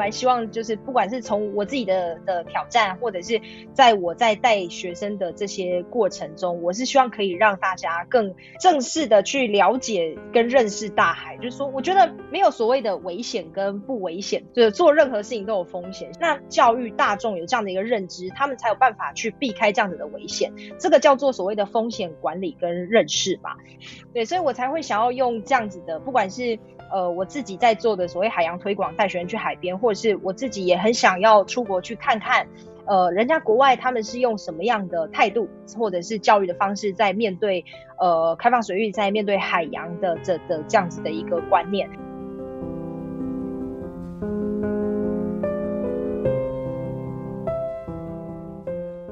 蛮希望，就是不管是从我自己的的挑战，或者是在我在带学生的这些过程中，我是希望可以让大家更正式的去了解跟认识大海。就是说，我觉得没有所谓的危险跟不危险，就是做任何事情都有风险。那教育大众有这样的一个认知，他们才有办法去避开这样子的危险。这个叫做所谓的风险管理跟认识吧。对，所以我才会想要用这样子的，不管是。呃，我自己在做的所谓海洋推广，带学生去海边，或者是我自己也很想要出国去看看，呃，人家国外他们是用什么样的态度，或者是教育的方式，在面对呃开放水域，在面对海洋的这的这样子的一个观念。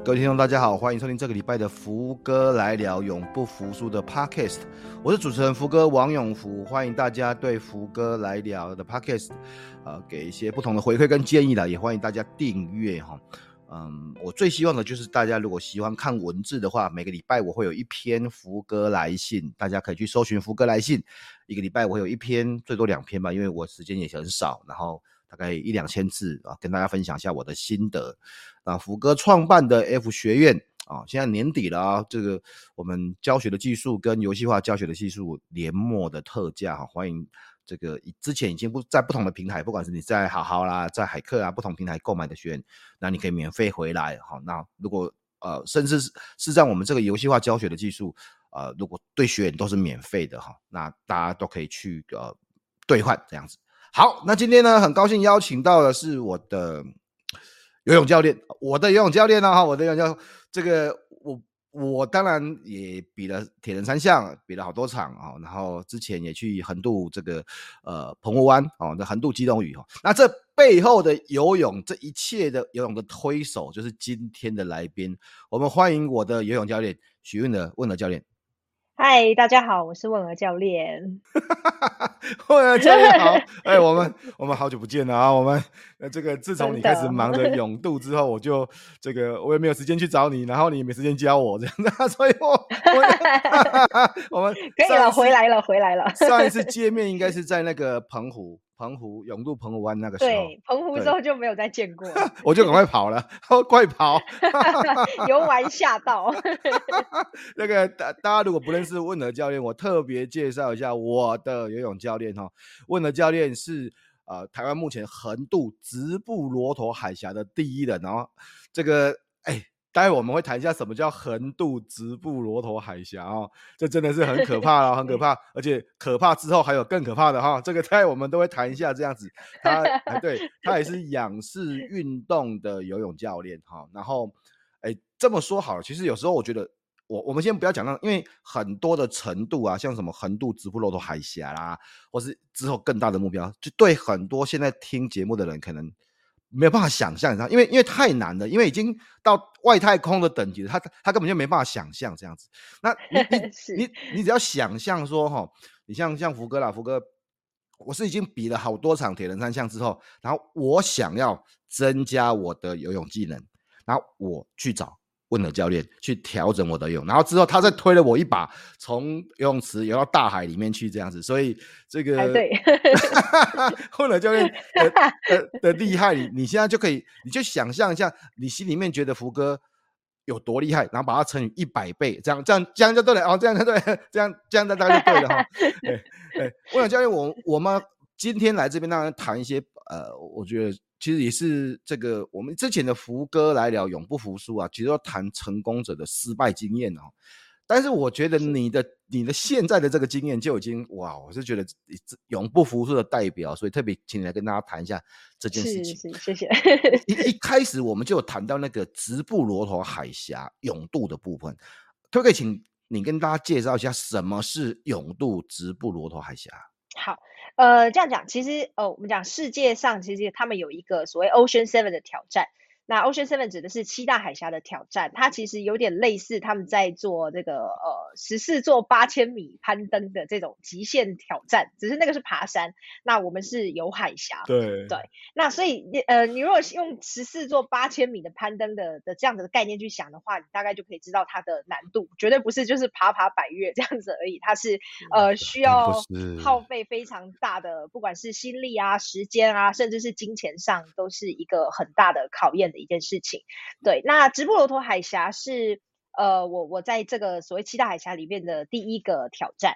各位听众，大家好，欢迎收听这个礼拜的福哥来聊永不服输的 Podcast。我是主持人福哥王永福，欢迎大家对福哥来聊的 Podcast，呃，给一些不同的回馈跟建议啦，也欢迎大家订阅哈。嗯，我最希望的就是大家如果喜欢看文字的话，每个礼拜我会有一篇福哥来信，大家可以去搜寻福哥来信，一个礼拜我会有一篇，最多两篇吧，因为我时间也很少，然后。大概一两千字啊，跟大家分享一下我的心得。啊，福哥创办的 F 学院啊，现在年底了啊，这个我们教学的技术跟游戏化教学的技术年末的特价哈，欢迎这个之前已经不在不同的平台，不管是你在好好啦，在海客啊，不同平台购买的学员，那你可以免费回来哈。那如果呃，甚至是是在我们这个游戏化教学的技术，呃，如果对学员都是免费的哈，那大家都可以去呃兑换这样子。好，那今天呢，很高兴邀请到的是我的游泳教练，我的游泳教练呢，哈，我的游泳教，这个我我当然也比了铁人三项，比了好多场啊，然后之前也去横渡这个呃澎湖湾哦，那横渡基隆屿哈，那这背后的游泳，这一切的游泳的推手，就是今天的来宾，我们欢迎我的游泳教练许彣儿，彣儿教练。嗨，大家好，我是问儿教练。问儿教练好，哎、欸，我们我们好久不见了啊！我们呃，这个自从你开始忙着 泳渡之后，我就这个我也没有时间去找你，然后你也没时间教我这样子，所以我我，我们可以了，回来了，回来了。上一次见面应该是在那个澎湖。澎湖泳渡澎湖湾那个时候，对，澎湖之后就没有再见过，我就赶快跑了，快跑，游玩吓到。那个大大家如果不认识问和教练，我特别介绍一下我的游泳教练哈。彣儿教练是呃台湾目前横渡直布罗陀海峡的第一人，然后这个哎。欸待会我们会谈一下什么叫横渡直布罗陀海峡哦，这真的是很可 怕了，很可怕，而且可怕之后还有更可怕的哈，这个待会我们都会谈一下这样子。他哎，对他也是仰视运动的游泳教练哈。然后哎，这么说好了，其实有时候我觉得，我我们先不要讲到，因为很多的程度啊，像什么横渡直布罗陀海峡啦，或是之后更大的目标，就对很多现在听节目的人可能。没有办法想象，你知道，因为因为太难了，因为已经到外太空的等级了，他他根本就没办法想象这样子。那你你 你你只要想象说哈，你像像福哥啦，福哥，我是已经比了好多场铁人三项之后，然后我想要增加我的游泳技能，然后我去找。问了教练去调整我的游泳，然后之后他再推了我一把，从游泳池游到大海里面去这样子，所以这个对，问了教练的的，的厉害，你你现在就可以，你就想象一下，你心里面觉得福哥有多厉害，然后把它乘以一百倍，这样这样这样就对了哦，这样就对，这样这样大概就对了哈。对 对，问了教练，我我们今天来这边当然谈一些呃，我觉得。其实也是这个，我们之前的福哥来聊永不服输啊，其实要谈成功者的失败经验哦。但是我觉得你的你的现在的这个经验就已经哇，我是觉得永不服输的代表，所以特别请你来跟大家谈一下这件事情。是是，谢谢。一一 开始我们就有谈到那个直布罗陀海峡永渡的部分，可不可以请你跟大家介绍一下什么是永渡直布罗陀海峡？好。呃，这样讲，其实呃，我们讲世界上其实他们有一个所谓 Ocean Seven 的挑战。那 Ocean Seven 指的是七大海峡的挑战，它其实有点类似他们在做这个呃十四座八千米攀登的这种极限挑战，只是那个是爬山，那我们是有海峡。对对，那所以呃，你如果用十四座八千米的攀登的的这样子的概念去想的话，你大概就可以知道它的难度绝对不是就是爬爬百越这样子而已，它是呃需要耗费非常大的，不管是心力啊、时间啊，甚至是金钱上，都是一个很大的考验的。一件事情，对，那直布罗陀海峡是呃，我我在这个所谓七大海峡里面的第一个挑战，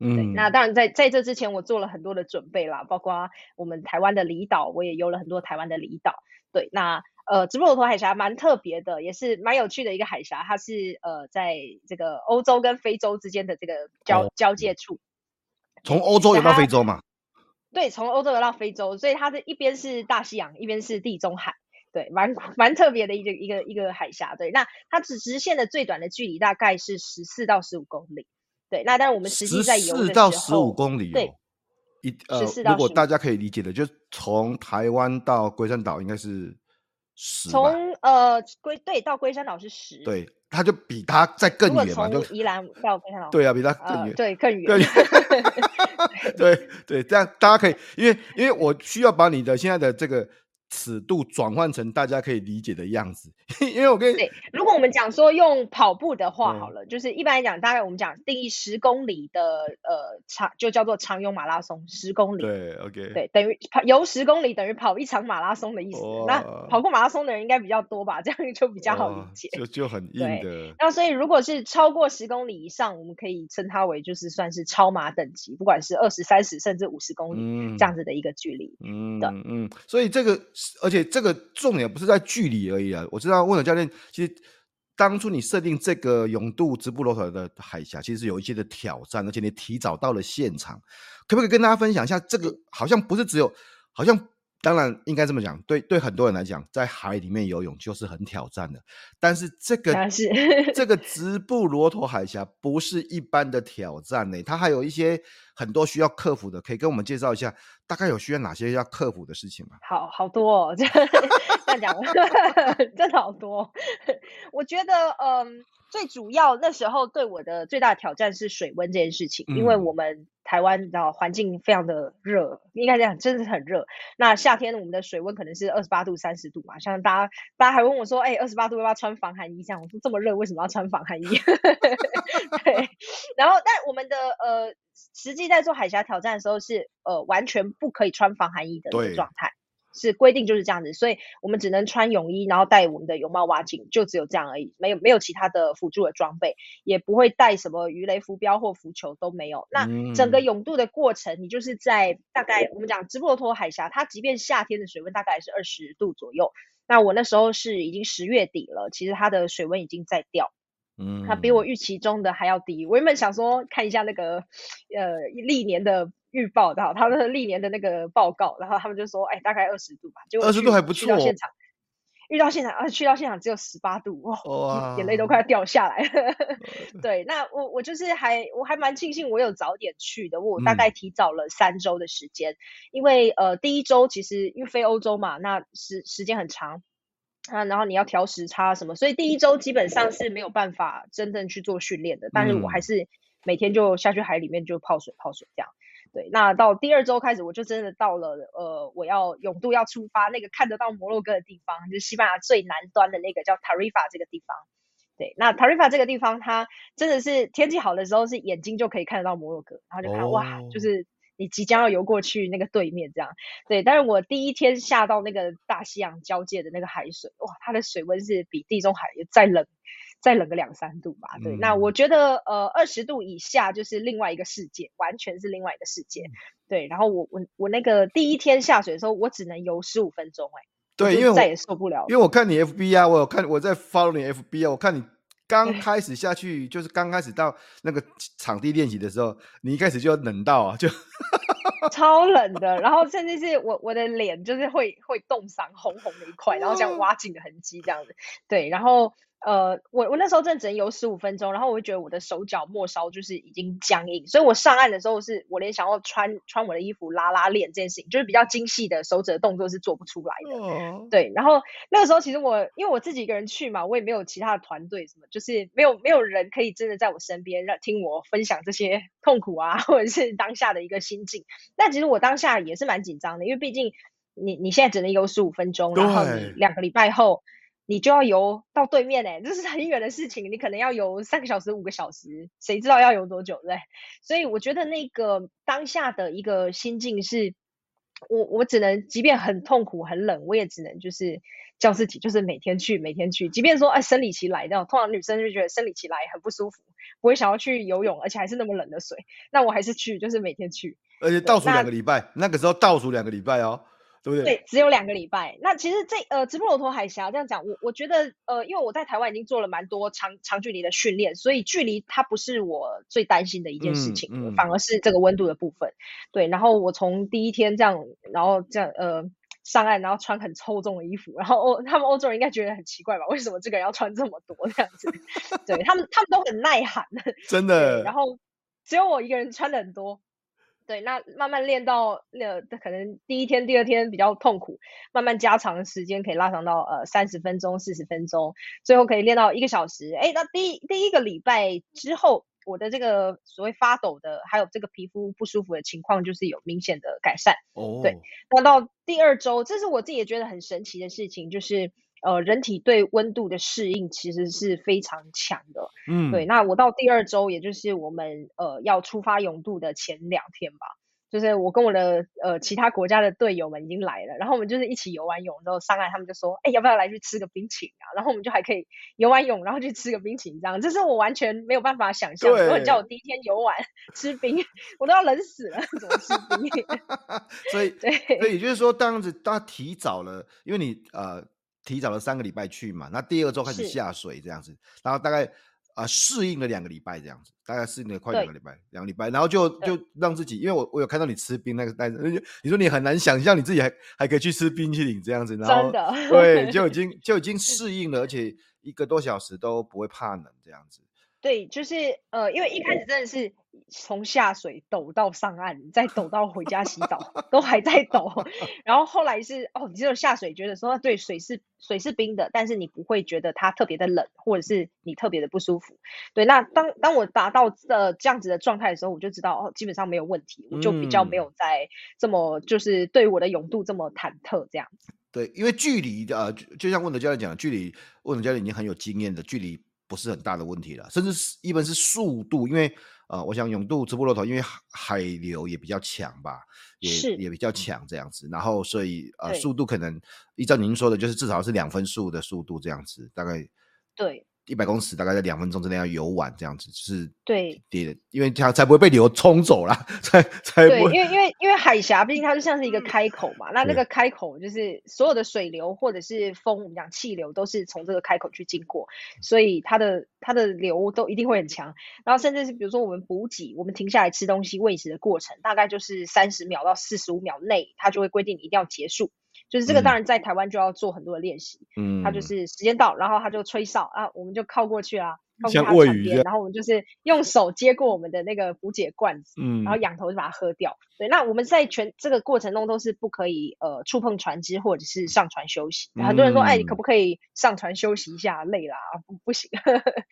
嗯，对，那当然在在这之前，我做了很多的准备啦，包括我们台湾的离岛，我也游了很多台湾的离岛，对，那呃，直布罗陀海峡蛮特别的，也是蛮有趣的一个海峡，它是呃，在这个欧洲跟非洲之间的这个交、哦、交界处，从欧洲游到非洲嘛？对，从欧洲游到非洲，所以它的一边是大西洋，一边是地中海。对，蛮 蛮特别的一个一个一个海峡。对，那它直直线的最短的距离大概是十四到十五公里。对，那但是我们实际在游四到十五公里，哦。对，一呃，如果大家可以理解的，就从台湾到龟山岛应该是十。从呃龟对到龟山岛是十。对，它就比它再更远嘛，就宜兰到龟山岛。对啊，比它更远，呃。对，更远。对对对，这样大家可以，因为因为我需要把你的现在的这个。尺度转换成大家可以理解的样子，因为我跟你对，如果我们讲说用跑步的话，好了，嗯、就是一般来讲，大概我们讲定义十公里的呃长，就叫做长泳马拉松，十公里。对，OK，对，等于跑游十公里等于跑一场马拉松的意思。那跑过马拉松的人应该比较多吧？这样就比较好理解。就就很硬的。那所以如果是超过十公里以上，我们可以称它为就是算是超马等级，不管是二十、三十甚至五十公里、嗯、这样子的一个距离。嗯，对，嗯，所以这个。而且这个重点不是在距离而已啊！我知道问了教练，其实当初你设定这个永渡直布罗陀的海峡，其实是有一些的挑战，而且你提早到了现场，可不可以跟大家分享一下？这个好像不是只有，好像。当然应该这么讲，对对很多人来讲，在海里面游泳就是很挑战的。但是这个是这个直布罗陀海峡不是一般的挑战呢，它还有一些很多需要克服的，可以跟我们介绍一下，大概有需要哪些要克服的事情吗？好好多哦，这样讲，真的好多。我觉得，嗯，最主要那时候对我的最大挑战是水温这件事情，嗯、因为我们。台湾你知道环境非常的热，应该这样，真的是很热。那夏天我们的水温可能是二十八度、三十度嘛。像大家，大家还问我说：“哎、欸，二十八度要不要穿防寒衣？”这样我说：“这么热，为什么要穿防寒衣？” 对。然后，但我们的呃，实际在做海峡挑战的时候是呃，完全不可以穿防寒衣的状态。是规定就是这样子，所以我们只能穿泳衣，然后戴我们的泳帽、蛙镜，就只有这样而已，没有没有其他的辅助的装备，也不会带什么鱼雷浮标或浮球都没有。那整个泳渡的过程，你就是在大概我们讲直布罗陀海峡，它即便夏天的水温大概是二十度左右，那我那时候是已经十月底了，其实它的水温已经在掉。嗯，它比我预期中的还要低。我原本想说看一下那个呃历年的预报，的他们历年的那个报告，然后他们就说，哎，大概二十度吧。结果二十度还不错。去到现场，遇到现场啊，去到现场只有十八度，哇，哇，眼泪都快要掉下来了。对，那我我就是还我还蛮庆幸我有早点去的，我大概提早了三周的时间，嗯、因为呃第一周其实因为飞欧洲嘛，那时时间很长。啊，然后你要调时差什么，所以第一周基本上是没有办法真正去做训练的。但是我还是每天就下去海里面就泡水泡水这样。对，那到第二周开始，我就真的到了呃，我要永渡要出发那个看得到摩洛哥的地方，就是西班牙最南端的那个叫 Tarifa 这个地方。对，那 Tarifa 这个地方，它真的是天气好的时候是眼睛就可以看得到摩洛哥，然后就看、oh. 哇，就是。你即将要游过去那个对面，这样对。但是我第一天下到那个大西洋交界的那个海水，哇，它的水温是比地中海再冷，再冷个两三度吧。对，嗯、那我觉得呃二十度以下就是另外一个世界，完全是另外一个世界。对，然后我我我那个第一天下水的时候，我只能游十五分钟，哎，对，因为再也受不了。因为我看你 FB 啊，我有看我在 follow 你 FB 啊，我看你。刚开始下去，就是刚开始到那个场地练习的时候，你一开始就要冷到啊，就 超冷的，然后甚至是我我的脸就是会会冻伤，红红的一块，然后像挖井的痕迹这样子。对，然后呃，我我那时候真的只能游十五分钟，然后我会觉得我的手脚末梢就是已经僵硬，所以我上岸的时候是我连想要穿穿我的衣服拉拉链这件事情，就是比较精细的手指的动作是做不出来的。哦、对，然后那个时候其实我因为我自己一个人去嘛，我也没有其他的团队什么，就是没有没有人可以真的在我身边让听我分享这些痛苦啊，或者是当下的一个心境。但其实我当下也是蛮紧张的，因为毕竟你你现在只能游十五分钟，然后你两个礼拜后。你就要游到对面哎，这是很远的事情，你可能要游三个小时、五个小时，谁知道要游多久对？所以我觉得那个当下的一个心境是，我我只能，即便很痛苦、很冷，我也只能就是叫自己，就是每天去，每天去。即便说哎生理期来到，通常女生就觉得生理期来很不舒服，不会想要去游泳，而且还是那么冷的水，那我还是去，就是每天去。而且倒数两个礼拜，那，那个时候倒数两个礼拜哦。对不对？对，只有两个礼拜。那其实这呃，直布罗陀海峡这样讲，我我觉得呃，因为我在台湾已经做了蛮多长长距离的训练，所以距离它不是我最担心的一件事情，嗯嗯、反而是这个温度的部分。对，然后我从第一天这样，然后这样呃上岸，然后穿很厚重的衣服，然后欧他们欧洲人应该觉得很奇怪吧？为什么这个人要穿这么多这样子？对他们，他们都很耐寒，真的。然后只有我一个人穿的很多。对，那慢慢练到那可能第一天、第二天比较痛苦，慢慢加长时间，可以拉长到呃三十分钟、四十分钟，最后可以练到一个小时。哎，那第一第一个礼拜之后，我的这个所谓发抖的，还有这个皮肤不舒服的情况，就是有明显的改善。哦，对，那到第二周，这是我自己也觉得很神奇的事情，就是。呃，人体对温度的适应其实是非常强的。嗯，对。那我到第二周，也就是我们呃要出发泳渡的前两天吧，就是我跟我的呃其他国家的队友们已经来了，然后我们就是一起游完泳之后上来，他们就说，哎，要不要来去吃个冰淇淋啊？然后我们就还可以游完泳，然后去吃个冰淇淋，这样，这是我完全没有办法想象。如果你叫我第一天游完 吃冰，我都要冷死了，怎么吃冰？所以，对，所以也就是说，当时大家提早了，因为你呃。提早了三个礼拜去嘛，那第二周开始下水这样子，然后大概啊适、呃、应了两个礼拜这样子，大概适应了快两个礼拜，两个礼拜，然后就就让自己，因为我我有看到你吃冰那个袋子，你说你很难想象你自己还还可以去吃冰淇淋这样子，然后对，就已。经就已经适应了，而且一个多小时都不会怕冷这样子。对，就是呃，因为一开始真的是从下水抖到上岸，再抖到回家洗澡，都还在抖。然后后来是哦，你只有下水觉得说，对，水是水是冰的，但是你不会觉得它特别的冷，或者是你特别的不舒服。对，那当当我达到呃这样子的状态的时候，我就知道哦，基本上没有问题，我就比较没有在这么就是对我的泳度这么忐忑这样。对，因为距离呃，就像问德教练讲，距离问德教练已经很有经验的距离。不是很大的问题了，甚至是一般是速度，因为呃，我想永渡直布罗陀，因为海流也比较强吧，也也比较强这样子，然后所以呃，速度可能依照您说的，就是至少是两分速的速度这样子，大概对。一百公尺大概在两分钟之内要游完，这样子就是对，因为它才不会被流冲走了，才才不会。对，因为因为因为海峡毕竟它就像是一个开口嘛，那那个开口就是所有的水流或者是风，我们讲气流都是从这个开口去经过，所以它的它的流都一定会很强。然后甚至是比如说我们补给，我们停下来吃东西喂食的过程，大概就是三十秒到四十五秒内，它就会规定你一定要结束。就是这个，当然在台湾就要做很多的练习。嗯，他就是时间到，然后他就吹哨啊，我们就靠过去啊。像喂鱼，然后我们就是用手接过我们的那个补给罐子，嗯，然后仰头就把它喝掉。对，那我们在全这个过程中都是不可以呃触碰船只或者是上船休息。嗯、很多人说，哎，你可不可以上船休息一下？累啦啊，不不行。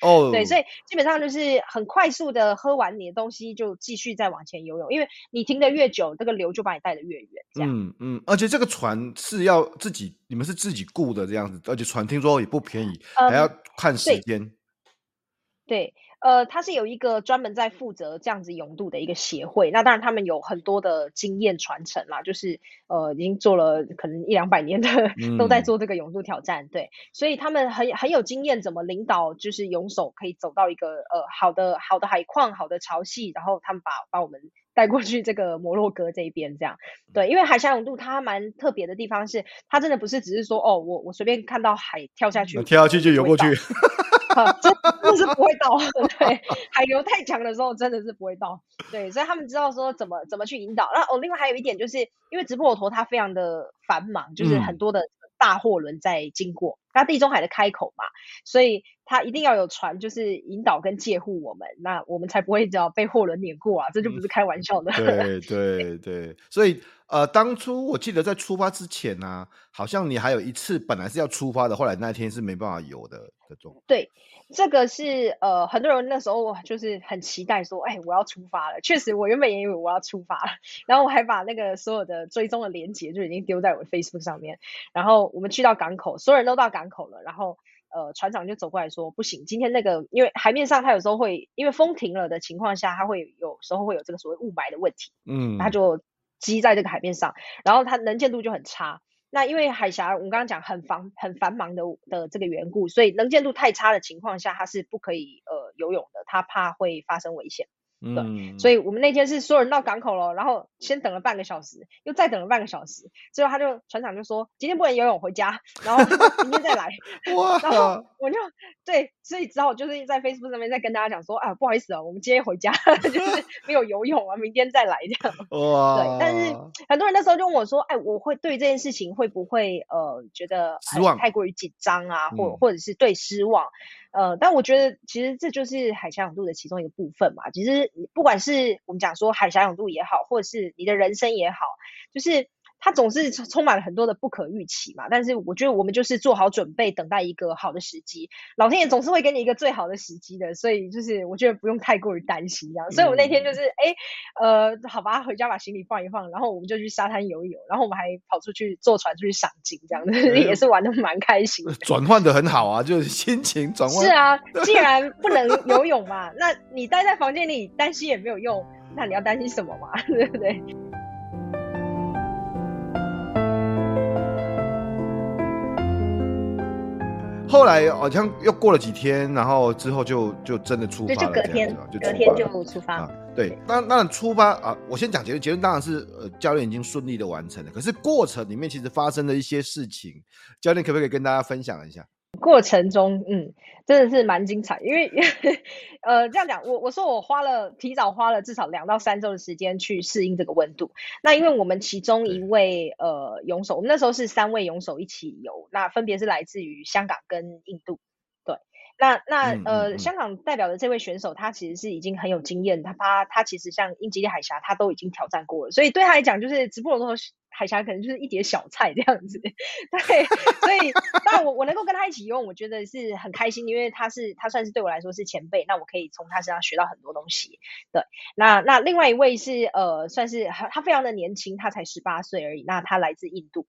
哦，对，所以基本上就是很快速的喝完你的东西就继续再往前游泳，因为你停得越久，这个流就把你带得越远。这样，嗯嗯，而且这个船是要自己，你们是自己雇的这样子，而且船听说也不便宜，嗯、还要看时间。对，呃，他是有一个专门在负责这样子泳度的一个协会，那当然他们有很多的经验传承啦，就是呃，已经做了可能一两百年的，都在做这个泳度挑战，对，所以他们很很有经验，怎么领导就是泳手可以走到一个呃好的好的海况、好的潮汐，然后他们把把我们 带过去这个摩洛哥这一边，这样，对，因为海峡泳渡它蛮特别的地方是，它真的不是只是说哦，我我随便看到海跳下去，跳下去就游过去。啊，真的是不会到，对，海流太强的时候真的是不会到，对，所以他们知道说怎么怎么去引导。然后哦，另外还有一点就是，因为直布罗陀它非常的繁忙，就是很多的大货轮在经过，它地中海的开口嘛，所以它一定要有船，就是引导跟介护我们，那我们才不会只要被货轮碾过啊，这就不是开玩笑的。对对对，所以呃，当初我记得在出发之前呢、啊，好像你还有一次本来是要出发的，后来那天是没办法游的这种。对。这个是呃，很多人那时候就是很期待说，哎，我要出发了。确实，我原本也以为我要出发了，然后我还把那个所有的追踪的连接就已经丢在我的 Facebook 上面。然后我们去到港口，所有人都到港口了，然后呃，船长就走过来说，不行，今天那个因为海面上它有时候会因为风停了的情况下，它会有时候会有这个所谓雾霾的问题，嗯，它就积在这个海面上，然后它能见度就很差。那因为海峡，我们刚刚讲很繁很繁忙的的这个缘故，所以能见度太差的情况下，它是不可以呃游泳的，它怕会发生危险。嗯，所以我们那天是所有人到港口了，然后先等了半个小时，又再等了半个小时，最后他就船长就说今天不能游泳回家，然后明天再来。哇！然后我就对，所以只好就是在 Facebook 上面再跟大家讲说啊，不好意思啊，我们今天回家就是 没有游泳啊，明天再来这样。哇！对，但是很多人那时候就问我说，哎，我会对这件事情会不会呃觉得失望，太过于紧张啊，或或者是对失望。呃，但我觉得其实这就是海峡泳渡的其中一个部分嘛。其实不管是我们讲说海峡泳渡也好，或者是你的人生也好，就是。它总是充满了很多的不可预期嘛，但是我觉得我们就是做好准备，等待一个好的时机。老天爷总是会给你一个最好的时机的，所以就是我觉得不用太过于担心这样。所以我那天就是，哎、嗯，呃，好吧，回家把行李放一放，然后我们就去沙滩游一游，然后我们还跑出去坐船出去赏景，这样子、嗯、也是玩的蛮开心的。转换的很好啊，就是心情转换。是啊，既 然不能游泳嘛，那你待在房间里担心也没有用，那你要担心什么嘛？对不对？后来好像又过了几天，然后之后就就真的出发了，就隔天，就隔天就出发。啊、对，那那出发啊，我先讲结论，结论当然是呃教练已经顺利的完成了。可是过程里面其实发生了一些事情，教练可不可以跟大家分享一下？过程中，嗯，真的是蛮精彩，因为，呃，这样讲，我我说我花了提早花了至少两到三周的时间去适应这个温度。那因为我们其中一位呃泳手，我们那时候是三位泳手一起游，那分别是来自于香港跟印度。对，那那呃、嗯、香港代表的这位选手，他其实是已经很有经验，他他他其实像英吉利海峡，他都已经挑战过了，所以对他来讲，就是直布罗陀海峡可能就是一碟小菜这样子，对，所以当然我我能够跟他一起游泳，我觉得是很开心，因为他是他算是对我来说是前辈，那我可以从他身上学到很多东西。对，那那另外一位是呃，算是他非常的年轻，他才十八岁而已，那他来自印度。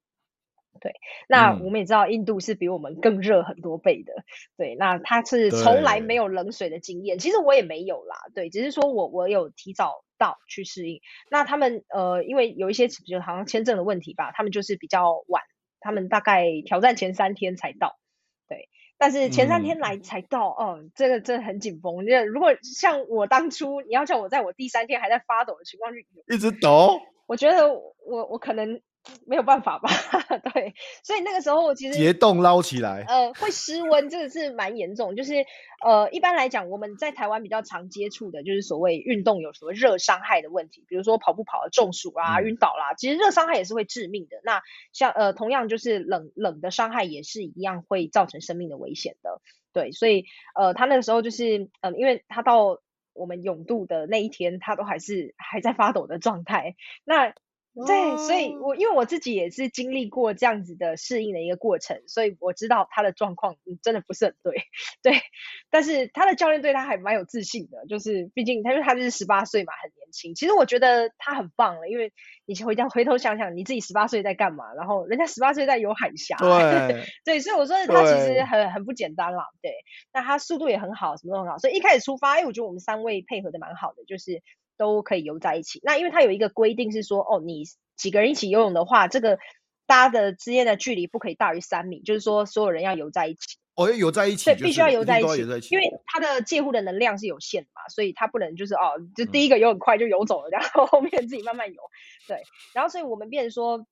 对，那我们也知道印度是比我们更热很多倍的。对，那他是从来没有冷水的经验，其实我也没有啦。对，只是说我我有提早到去适应。那他们呃，因为有一些就好像签证的问题吧，他们就是比较晚，他们大概挑战前三天才到。对，但是前三天来才到，哦、嗯嗯，这个真的很紧绷。因为如果像我当初，你要叫我在我第三天还在发抖的情况去一直抖，我觉得我我可能。没有办法吧？对，所以那个时候其实结冻捞起来，呃，会失温，真的是蛮严重。就是呃，一般来讲，我们在台湾比较常接触的就是所谓运动有什么热伤害的问题，比如说跑步跑了中暑啊、晕倒啦，其实热伤害也是会致命的。那像呃，同样就是冷冷的伤害也是一样会造成生命的危险的。对，所以呃，他那个时候就是嗯、呃，因为他到我们永渡的那一天，他都还是还在发抖的状态。那对，所以我因为我自己也是经历过这样子的适应的一个过程，所以我知道他的状况真的不是很对，对。但是他的教练对他还蛮有自信的，就是毕竟他说他就是十八岁嘛，很年轻。其实我觉得他很棒了，因为你回家回头想想，你自己十八岁在干嘛？然后人家十八岁在游海峡，对，对，所以我说他其实很很不简单啦，对。那他速度也很好，什么都很好，所以一开始出发，哎，我觉得我们三位配合的蛮好的，就是。都可以游在一起。那因为它有一个规定是说，哦，你几个人一起游泳的话，这个大家的之间的距离不可以大于三米，就是说所有人要游在一起。哦，要游在一起，对，必须要游在一起，因为它的介护的能量是有限的嘛，所以它不能就是哦，就第一个游很快就游走了，然后后面自己慢慢游。对，然后所以我们变成说，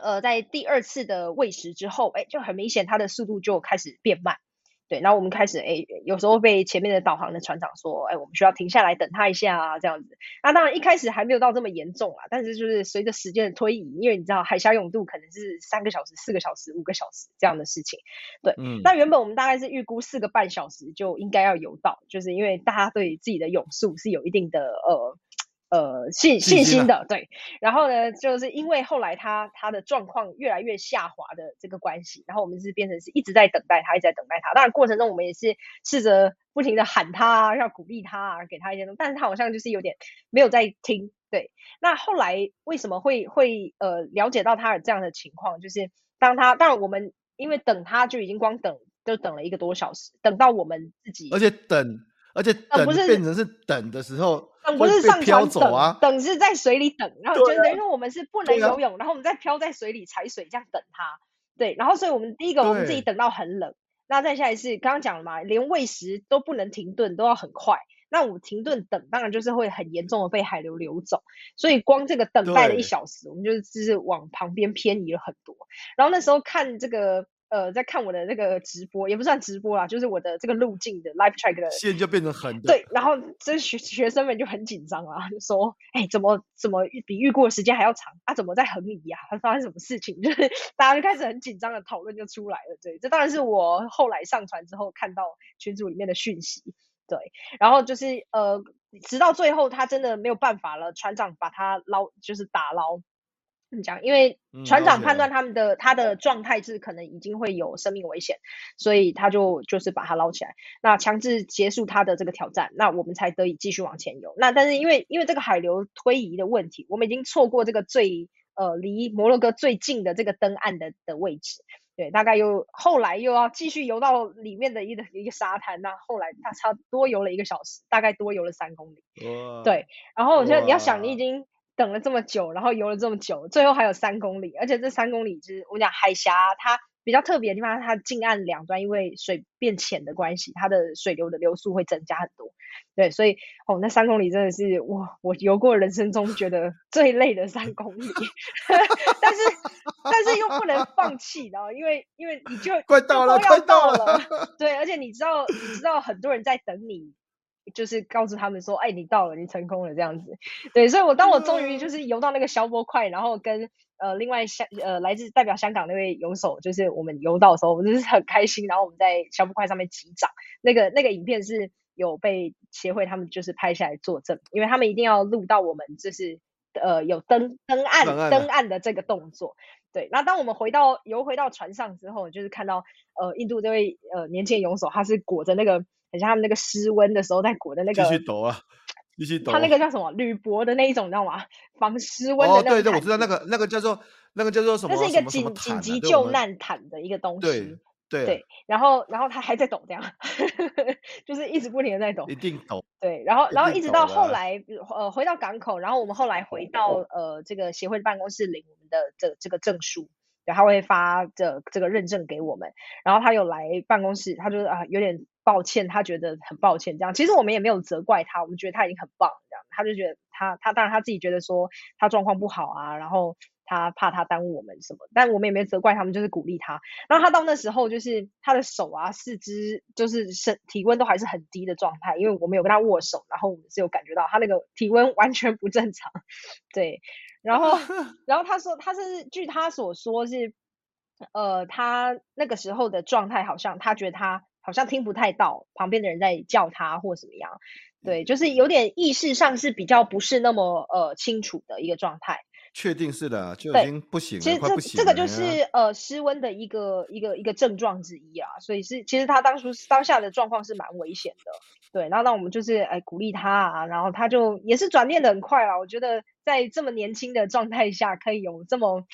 呃，在第二次的喂食之后，哎，就很明显它的速度就开始变慢。对，然后我们开始，哎，有时候被前面的导航的船长说，哎，我们需要停下来等他一下啊，这样子。那当然一开始还没有到这么严重啊，但是就是随着时间的推移，因为你知道海峡泳度可能是三个小时、四个小时、五个小时这样的事情。对，嗯。那原本我们大概是预估四个半小时就应该要游到，就是因为大家对自己的泳速是有一定的呃。呃，信信心的，对，然后呢，就是因为后来他他的状况越来越下滑的这个关系，然后我们是变成是一直在等待他，一直在等待他。当然过程中我们也是试着不停的喊他，要鼓励他，给他一些东西，但是他好像就是有点没有在听。对，那后来为什么会会呃了解到他有这样的情况？就是当他当然我们因为等他就已经光等就等了一个多小时，等到我们自己，而且等。而且等不是变成是等的时候，等不是上船走啊，等是在水里等，然后就等于说我们是不能游泳，然后我们再漂在水里踩水这样等它。对，然后所以我们第一个我们自己等到很冷，那再下来是刚刚讲了嘛，连喂食都不能停顿，都要很快。那我们停顿等，当然就是会很严重的被海流流走，所以光这个等待了一小时，我们就是就是往旁边偏移了很多。然后那时候看这个。呃，在看我的那个直播，也不算直播啦，就是我的这个路径的 live track 的线就变成横的。对，然后这学学生们就很紧张啊，就说：“哎，怎么怎么比预估的时间还要长啊？怎么在横移呀？还发生什么事情？” 就是大家就开始很紧张的讨论就出来了。对，这当然是我后来上传之后看到群组里面的讯息。对，然后就是呃，直到最后他真的没有办法了，船长把他捞，就是打捞。讲，因为船长判断他们的、嗯、他的状态是可能已经会有生命危险，所以他就就是把他捞起来，那强制结束他的这个挑战，那我们才得以继续往前游。那但是因为因为这个海流推移的问题，我们已经错过这个最呃离摩洛哥最近的这个登岸的的位置，对，大概又后来又要继续游到里面的一个一个沙滩，那后来他差不多游了一个小时，大概多游了三公里，对，然后我觉得你要想你已经。等了这么久，然后游了这么久，最后还有三公里，而且这三公里就是我讲海峡，它比较特别的地方，它近岸两端因为水变浅的关系，它的水流的流速会增加很多。对，所以哦，那三公里真的是哇，我游过人生中觉得最累的三公里，但是但是又不能放弃的，因为因为你就快到了，快到了，对，而且你知道你知道很多人在等你。就是告诉他们说，哎，你到了，你成功了这样子。对，所以我当我终于就是游到那个消波块，然后跟呃另外香呃来自代表香港那位游手，就是我们游到的时候，我们就是很开心。然后我们在消波块上面击掌，那个那个影片是有被协会他们就是拍下来作证，因为他们一定要录到我们就是呃有登登岸登岸的这个动作。对，那当我们回到游回到船上之后，就是看到呃印度这位呃年轻的游手，他是裹着那个。很像他们那个失温的时候在裹的那个，继续抖啊，继续抖。他那个叫什么铝箔的那一种，你知道吗？防失温的那种。哦，对对，我知道那个那个叫做那个叫做什么？那是一个紧紧急救难毯的一个东西。对对，对。然后然后他还在抖，这样，就是一直不停的在抖。一定抖。对，然后然后一直到后来呃回到港口，然后我们后来回到呃这个协会的办公室领我们的这这个证书，对，他会发这这个认证给我们，然后他又来办公室，他就啊有点。抱歉，他觉得很抱歉，这样其实我们也没有责怪他，我们觉得他已经很棒，这样他就觉得他他当然他自己觉得说他状况不好啊，然后他怕他耽误我们什么，但我们也没责怪他们，就是鼓励他。然后他到那时候就是他的手啊、四肢就是身体温都还是很低的状态，因为我们有跟他握手，然后我们是有感觉到他那个体温完全不正常，对。然后 然后他说他是据他所说是呃他那个时候的状态好像他觉得他。好像听不太到旁边的人在叫他或怎么样，对，就是有点意识上是比较不是那么呃清楚的一个状态。确定是的，就已经不行了，其实这这个就是呃失温的一个一个一个症状之一啊，所以是其实他当初当下的状况是蛮危险的，对。然后那我们就是哎鼓励他啊，然后他就也是转念的很快啊，我觉得在这么年轻的状态下可以有这么。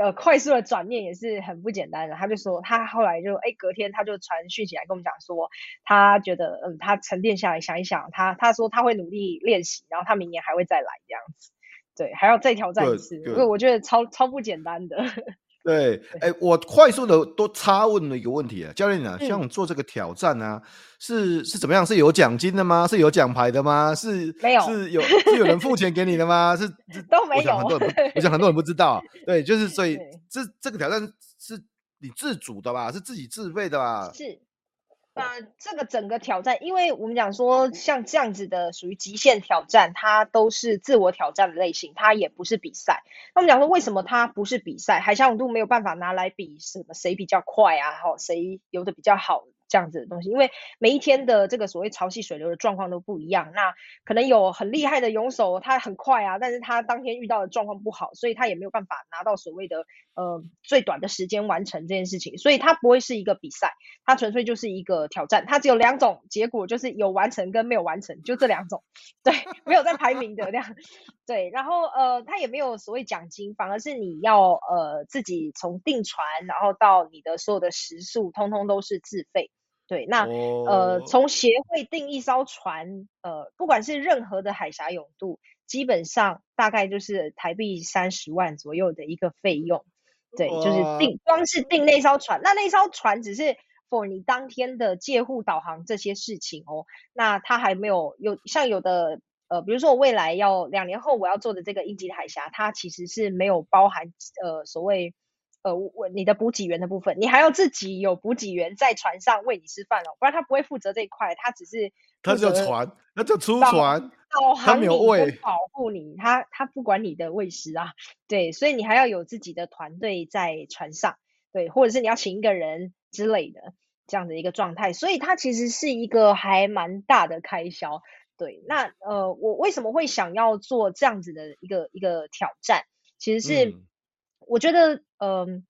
呃，快速的转念也是很不简单的。他就说，他后来就，哎，隔天他就传讯息来跟我们讲说，他觉得，嗯，他沉淀下来想一想，他他说他会努力练习，然后他明年还会再来这样子，对，还要再挑战一次。因为我觉得超超不简单的。对，哎，我快速的多插问了一个问题啊，教练啊，像我做这个挑战啊，嗯、是是怎么样？是有奖金的吗？是有奖牌的吗？是没有？是有是有人付钱给你的吗？是 都没有。我想很多人不，我想很多人不知道。对，就是所以这这个挑战是你自主的吧？是自己自费的吧？是。呃，这个整个挑战，因为我们讲说像这样子的属于极限挑战，它都是自我挑战的类型，它也不是比赛。那我们讲说为什么它不是比赛？海峡泳渡没有办法拿来比什么谁比较快啊，好，谁游得比较好。这样子的东西，因为每一天的这个所谓潮汐水流的状况都不一样，那可能有很厉害的泳手，他很快啊，但是他当天遇到的状况不好，所以他也没有办法拿到所谓的呃最短的时间完成这件事情，所以它不会是一个比赛，它纯粹就是一个挑战，它只有两种结果，就是有完成跟没有完成，就这两种，对，没有在排名的这样，对，然后呃，它也没有所谓奖金，反而是你要呃自己从订船，然后到你的所有的食宿，通通都是自费。对，那、oh. 呃，从协会订一艘船，呃，不管是任何的海峡泳渡，基本上大概就是台币三十万左右的一个费用。对，oh. 就是订，光是订那艘船，那那艘船只是 for 你当天的借护导航这些事情哦。那它还没有有像有的呃，比如说我未来要两年后我要做的这个英吉利海峡，它其实是没有包含呃所谓。呃，我你的补给员的部分，你还要自己有补给员在船上为你吃饭哦，不然他不会负责这一块，他只是他叫船，它叫出船，导航你跟保护你，他他不管你的喂食啊，对，所以你还要有自己的团队在船上，对，或者是你要请一个人之类的这样的一个状态，所以它其实是一个还蛮大的开销，对，那呃，我为什么会想要做这样子的一个一个挑战，其实是。嗯。我觉得，嗯、呃，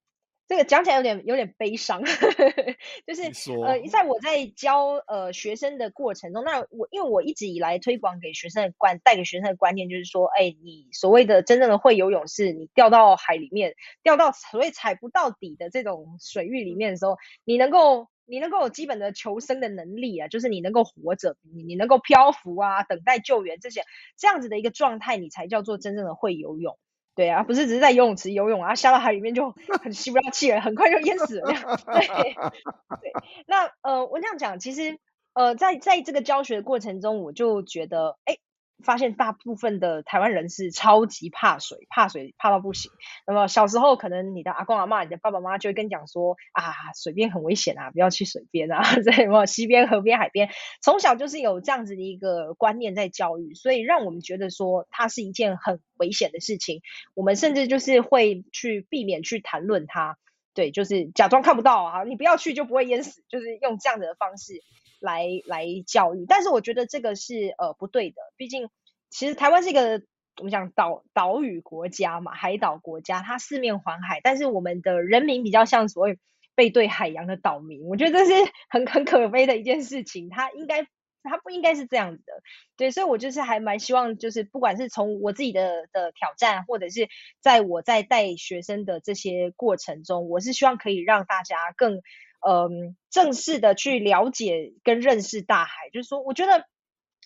这个讲起来有点有点悲伤，就是呃，在我在教呃学生的过程中，那我因为我一直以来推广给学生的观带给学生的观念就是说，哎，你所谓的真正的会游泳，是你掉到海里面，掉到所谓踩不到底的这种水域里面的时候，你能够你能够有基本的求生的能力啊，就是你能够活着，你你能够漂浮啊，等待救援这些这样子的一个状态，你才叫做真正的会游泳。对啊，不是只是在游泳池游泳啊，下到海里面就很吸不到气了，很快就淹死了。对对，那呃，我这样讲，其实呃，在在这个教学的过程中，我就觉得，哎。发现大部分的台湾人是超级怕水，怕水怕到不行。那么小时候可能你的阿公阿嬷、你的爸爸妈妈就会跟你讲说啊，水边很危险啊，不要去水边啊，在什么溪边、河边、海边，从小就是有这样子的一个观念在教育，所以让我们觉得说它是一件很危险的事情。我们甚至就是会去避免去谈论它，对，就是假装看不到啊，你不要去就不会淹死，就是用这样的方式。来来教育，但是我觉得这个是呃不对的，毕竟其实台湾是一个我们讲岛岛屿国家嘛，海岛国家，它四面环海，但是我们的人民比较像所谓背对海洋的岛民，我觉得这是很很可悲的一件事情，它应该它不应该是这样子的，对，所以我就是还蛮希望，就是不管是从我自己的的挑战，或者是在我在带学生的这些过程中，我是希望可以让大家更。嗯，正式的去了解跟认识大海，就是说，我觉得，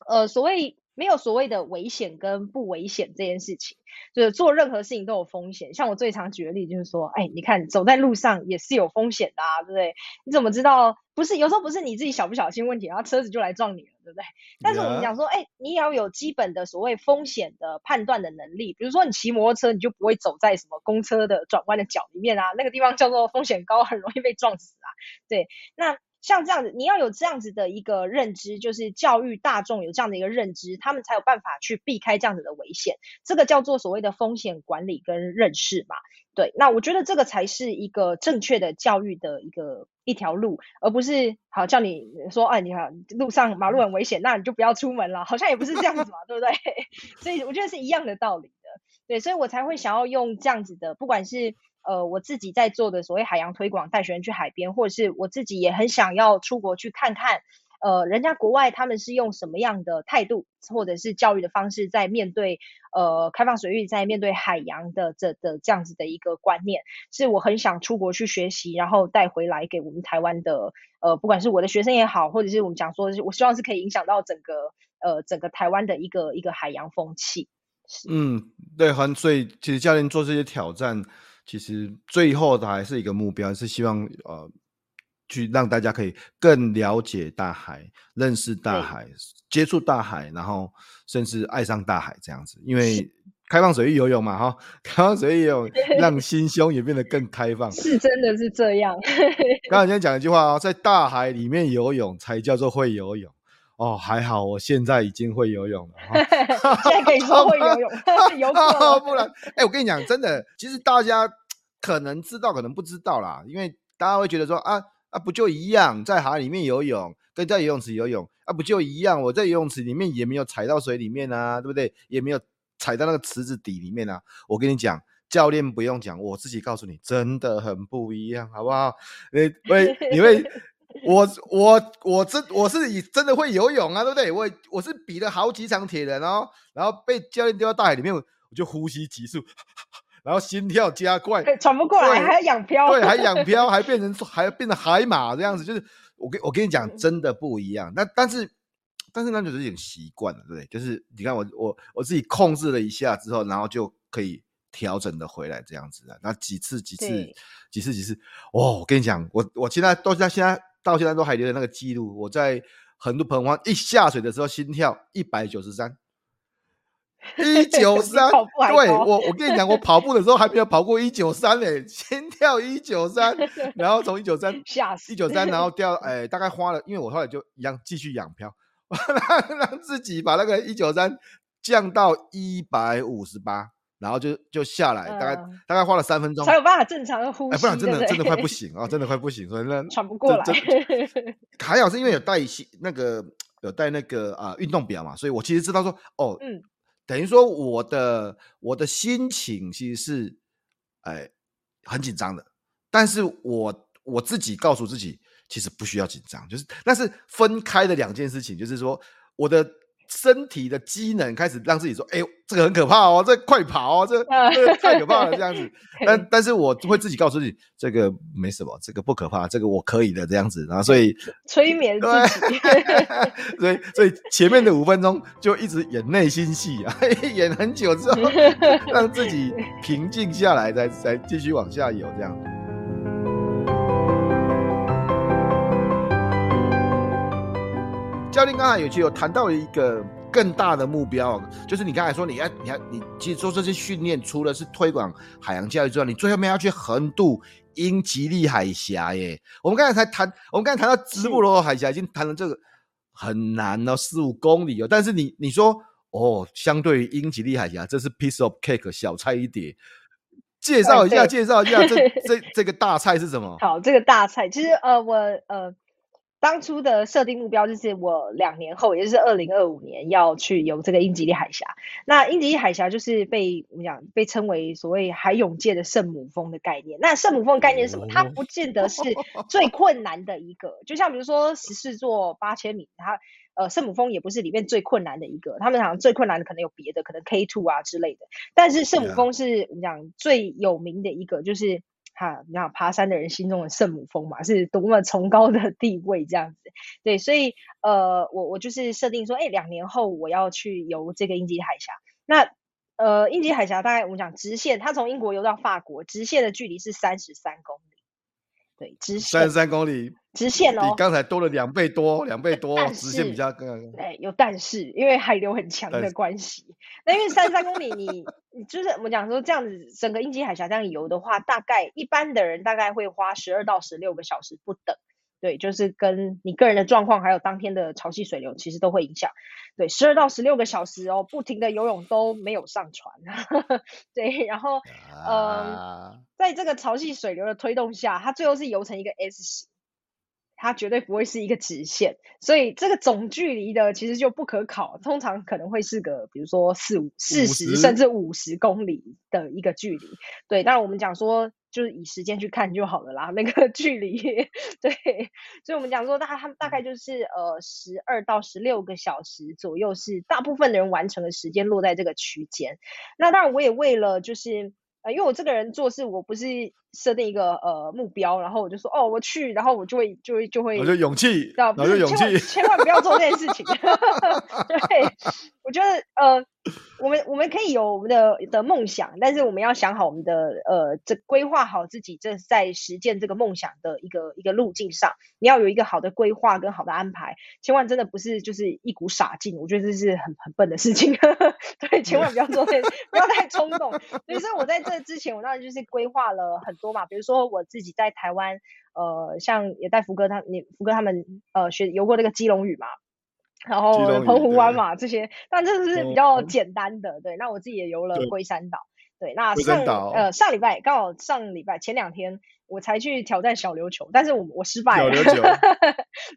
呃，所谓没有所谓的危险跟不危险这件事情，就是做任何事情都有风险。像我最常举的例就是说，哎，你看走在路上也是有风险的啊，对不对？你怎么知道？不是，有时候不是你自己小不小心问题，然后车子就来撞你了。对不对？但是我们讲说，哎，你也要有基本的所谓风险的判断的能力。比如说，你骑摩托车，你就不会走在什么公车的转弯的角里面啊，那个地方叫做风险高，很容易被撞死啊。对，那像这样子，你要有这样子的一个认知，就是教育大众有这样的一个认知，他们才有办法去避开这样子的危险。这个叫做所谓的风险管理跟认识嘛。对，那我觉得这个才是一个正确的教育的一个一条路，而不是好叫你说，哎，你好路上马路很危险，那你就不要出门了，好像也不是这样子嘛，对不对？所以我觉得是一样的道理的，对，所以我才会想要用这样子的，不管是呃我自己在做的所谓海洋推广，带学生去海边，或者是我自己也很想要出国去看看。呃，人家国外他们是用什么样的态度，或者是教育的方式，在面对呃开放水域，在面对海洋的这的这样子的一个观念，是我很想出国去学习，然后带回来给我们台湾的呃，不管是我的学生也好，或者是我们讲说，我希望是可以影响到整个呃整个台湾的一个一个海洋风气。嗯，对，很所以其实教练做这些挑战，其实最后的还是一个目标，是希望呃。去让大家可以更了解大海，认识大海，接触大海，然后甚至爱上大海这样子。因为开放水域游泳嘛，哈，开放水域游泳让心胸也变得更开放，是真的是这样。刚才先讲一句话啊，在大海里面游泳才叫做会游泳哦，还好我现在已经会游泳了，现在可以说会游泳，游过 不然，哎、欸，我跟你讲，真的，其实大家可能知道，可能不知道啦，因为大家会觉得说啊啊，不就一样，在海里面游泳跟在游泳池游泳啊，不就一样，我在游泳池里面也没有踩到水里面啊，对不对？也没有。踩到那个池子底里面啊！我跟你讲，教练不用讲，我自己告诉你，真的很不一样，好不好？你会，你会，我我我真我是以真的会游泳啊，对不对？我我是比了好几场铁人哦，然后被教练丢到大海里面，我就呼吸急速，然后心跳加快，喘不过来，还要仰漂，对，还仰 漂，还变成还变成海马这样子，就是我跟我跟你讲，真的不一样。那但是。但是那就是有点习惯了，对不对？就是你看我我我自己控制了一下之后，然后就可以调整的回来这样子啊。那几次几次几次几次，哦，我跟你讲，我我现在到现在现在到现在都还留着那个记录。我在很多澎湖湾一下水的时候，心跳一百九十三，一九三。对我我跟你讲，我跑步的时候还没有跑过一九三嘞，心跳一九三，然后从一九三 一九三，然后掉哎，大概花了，因为我后来就一样继续养漂。让让自己把那个一九三降到一百五十八，然后就就下来，大概、呃、大概花了三分钟，才有办法正常的呼吸。哎，不然真的真的快不行啊，真的快不行，所以那喘不过来。还好是因为有 带一些那个有带那个啊运动表嘛，所以我其实知道说哦，嗯，等于说我的我的心情其实是哎很紧张的，但是我我自己告诉自己。其实不需要紧张，就是但是分开的两件事情。就是说，我的身体的机能开始让自己说：“哎呦，这个很可怕哦，这个、快跑哦，这 太可怕了。”这样子。但但是我会自己告诉自己，这个没什么，这个不可怕，这个我可以的这样子。然后所以 催眠自己，所以所以前面的五分钟就一直演内心戏啊，演很久之后，让自己平静下来，再再继续往下游这样。教练刚才有其实有谈到了一个更大的目标，就是你刚才说你要你要你其实做这些训练，除了是推广海洋教育之外，你最后面要去横渡英吉利海峡耶。我们刚才才谈，我们刚才谈到直布罗陀海峡，已经谈了这个很难哦，四五公里哦。但是你你说哦，相对于英吉利海峡，这是 piece of cake 小菜一碟。介绍一下，介绍一下这 这这个大菜是什么？好，这个大菜其实呃我呃。当初的设定目标就是我两年后，也就是二零二五年要去游这个英吉利海峡。那英吉利海峡就是被我们讲被称为所谓海泳界的圣母峰的概念。那圣母峰的概念是什么？它不见得是最困难的一个，就像比如说十四座八千米，它呃圣母峰也不是里面最困难的一个。他们好像最困难的可能有别的，可能 K two 啊之类的。但是圣母峰是我们讲最有名的一个，就是。哈，你想爬山的人心中的圣母峰嘛，是多么崇高的地位这样子。对，所以呃，我我就是设定说，哎、两年后我要去游这个英吉利海峡。那呃，英吉利海峡大概我们讲直线，它从英国游到法国，直线的距离是三十三公里。对，直线三十三公里，直线哦，比刚才多了两倍多，两倍多，直线比较更。哎，有但是，因为海流很强的关系。那因为三十三公里你，你你就是我们讲说这样子，整个英吉利海峡这样游的话，大概一般的人大概会花十二到十六个小时不等。对，就是跟你个人的状况，还有当天的潮汐水流，其实都会影响。对，十二到十六个小时哦，不停的游泳都没有上船。对，然后，嗯、呃，在这个潮汐水流的推动下，它最后是游成一个 S 型。它绝对不会是一个直线，所以这个总距离的其实就不可考，通常可能会是个比如说四五四十甚至五十公里的一个距离。对，当然我们讲说就是以时间去看就好了啦，那个 距离。对，所以我们讲说大他们大概就是呃十二到十六个小时左右是大部分的人完成的时间落在这个区间。那当然我也为了就是。因为我这个人做事，我不是设定一个呃目标，然后我就说哦我去，然后我就会就会就会，我就勇气，然后就勇气，千万不要做这件事情。对，我觉得呃，我们我们可以有我们的的梦想，但是我们要想好我们的呃，这规划好自己这在实践这个梦想的一个一个路径上，你要有一个好的规划跟好的安排，千万真的不是就是一股傻劲，我觉得这是很很笨的事情，对，千万不要做这，不要太冲动。所以说我在这之前，我当然就是规划了很多嘛，比如说我自己在台湾，呃，像也带福哥他你福哥他们呃学游过那个基隆屿嘛。然后澎湖湾嘛，这些，但这是比较简单的。对，那我自己也游了龟山岛。对，那上呃上礼拜刚好上礼拜前两天我才去挑战小琉球，但是我我失败了。小 琉球。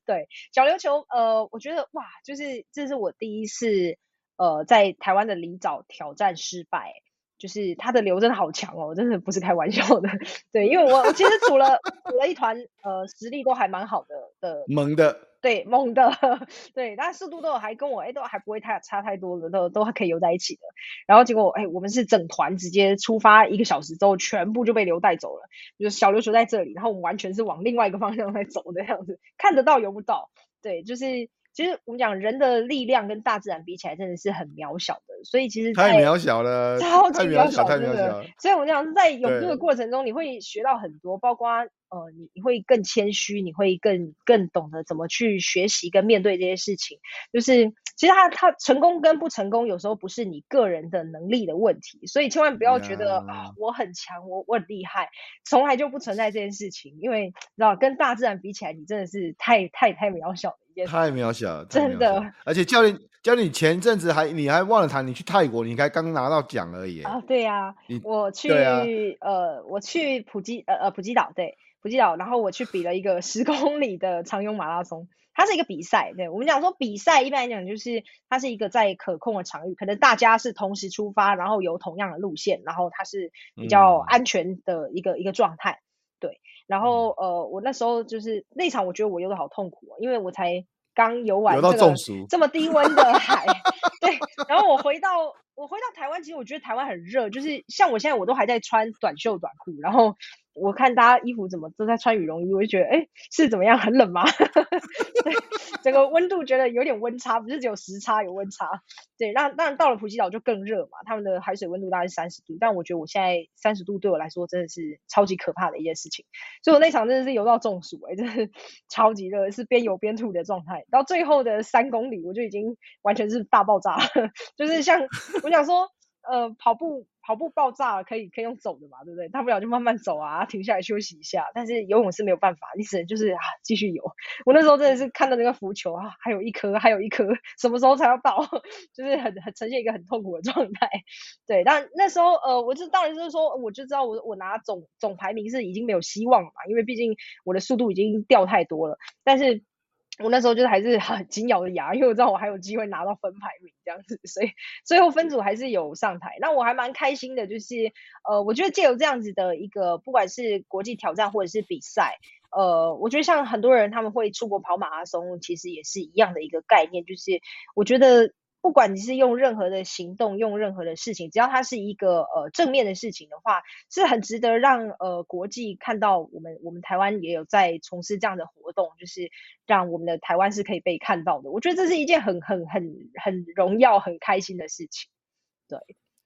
对，小琉球呃，我觉得哇，就是这是我第一次呃在台湾的离岛挑战失败，就是它的流真的好强哦，真的不是开玩笑的。对，因为我我其实组了组了一团呃实力都还蛮好的的猛的。对，猛的，对，但速度都还跟我，哎，都还不会太差太多的，都都还可以游在一起的。然后结果，哎，我们是整团直接出发一个小时之后，全部就被流带走了。就是小琉球在这里，然后我们完全是往另外一个方向在走的样子，看得到游不到。对，就是其实我们讲人的力量跟大自然比起来，真的是很渺小的。所以其实太渺小了，超级渺小，太渺小。所以我们讲是在泳渡的过程中，你会学到很多，包括。呃，你你会更谦虚，你会更更懂得怎么去学习跟面对这些事情。就是其实他他成功跟不成功，有时候不是你个人的能力的问题，所以千万不要觉得啊、哦，我很强，我我很厉害，从来就不存在这件事情。因为你知道，跟大自然比起来，你真的是太太太渺小的一件事。太渺小，真的。而且教练教练，你前阵子还你还忘了谈，你去泰国，你才刚拿到奖而已。啊，对呀、啊，我去、啊、呃，我去普吉呃呃普吉岛，对。普吉岛，然后我去比了一个十公里的长泳马拉松，它是一个比赛。对，我们讲说比赛，一般来讲就是它是一个在可控的场域，可能大家是同时出发，然后有同样的路线，然后它是比较安全的一个、嗯、一个状态。对，然后呃，我那时候就是那场，我觉得我游的好痛苦，因为我才刚游完这个这么低温的海。对，然后我回到我回到台湾，其实我觉得台湾很热，就是像我现在我都还在穿短袖短裤，然后。我看大家衣服怎么都在穿羽绒衣，我就觉得，哎，是怎么样？很冷吗？对，整个温度觉得有点温差，不是只有时差有温差。对，那当然到了普吉岛就更热嘛，他们的海水温度大概是三十度，但我觉得我现在三十度对我来说真的是超级可怕的一件事情。所以我那场真的是游到中暑，哎，真是超级热，是边游边吐的状态。到最后的三公里，我就已经完全是大爆炸，就是像我想说，呃，跑步。跑步爆炸，可以可以用走的嘛，对不对？大不了就慢慢走啊，停下来休息一下。但是游泳是没有办法，你只能就是啊继续游。我那时候真的是看到那个浮球啊，还有一颗，还有一颗，什么时候才要到？就是很很呈现一个很痛苦的状态。对，但那时候呃，我就当然就是说，我就知道我我拿总总排名是已经没有希望了嘛，因为毕竟我的速度已经掉太多了。但是。我那时候就是还是很紧咬着牙，因为我知道我还有机会拿到分排名这样子，所以最后分组还是有上台。那我还蛮开心的，就是呃，我觉得借由这样子的一个，不管是国际挑战或者是比赛，呃，我觉得像很多人他们会出国跑马拉松，其实也是一样的一个概念，就是我觉得。不管你是用任何的行动，用任何的事情，只要它是一个呃正面的事情的话，是很值得让呃国际看到我们我们台湾也有在从事这样的活动，就是让我们的台湾是可以被看到的。我觉得这是一件很很很很荣耀、很开心的事情，对。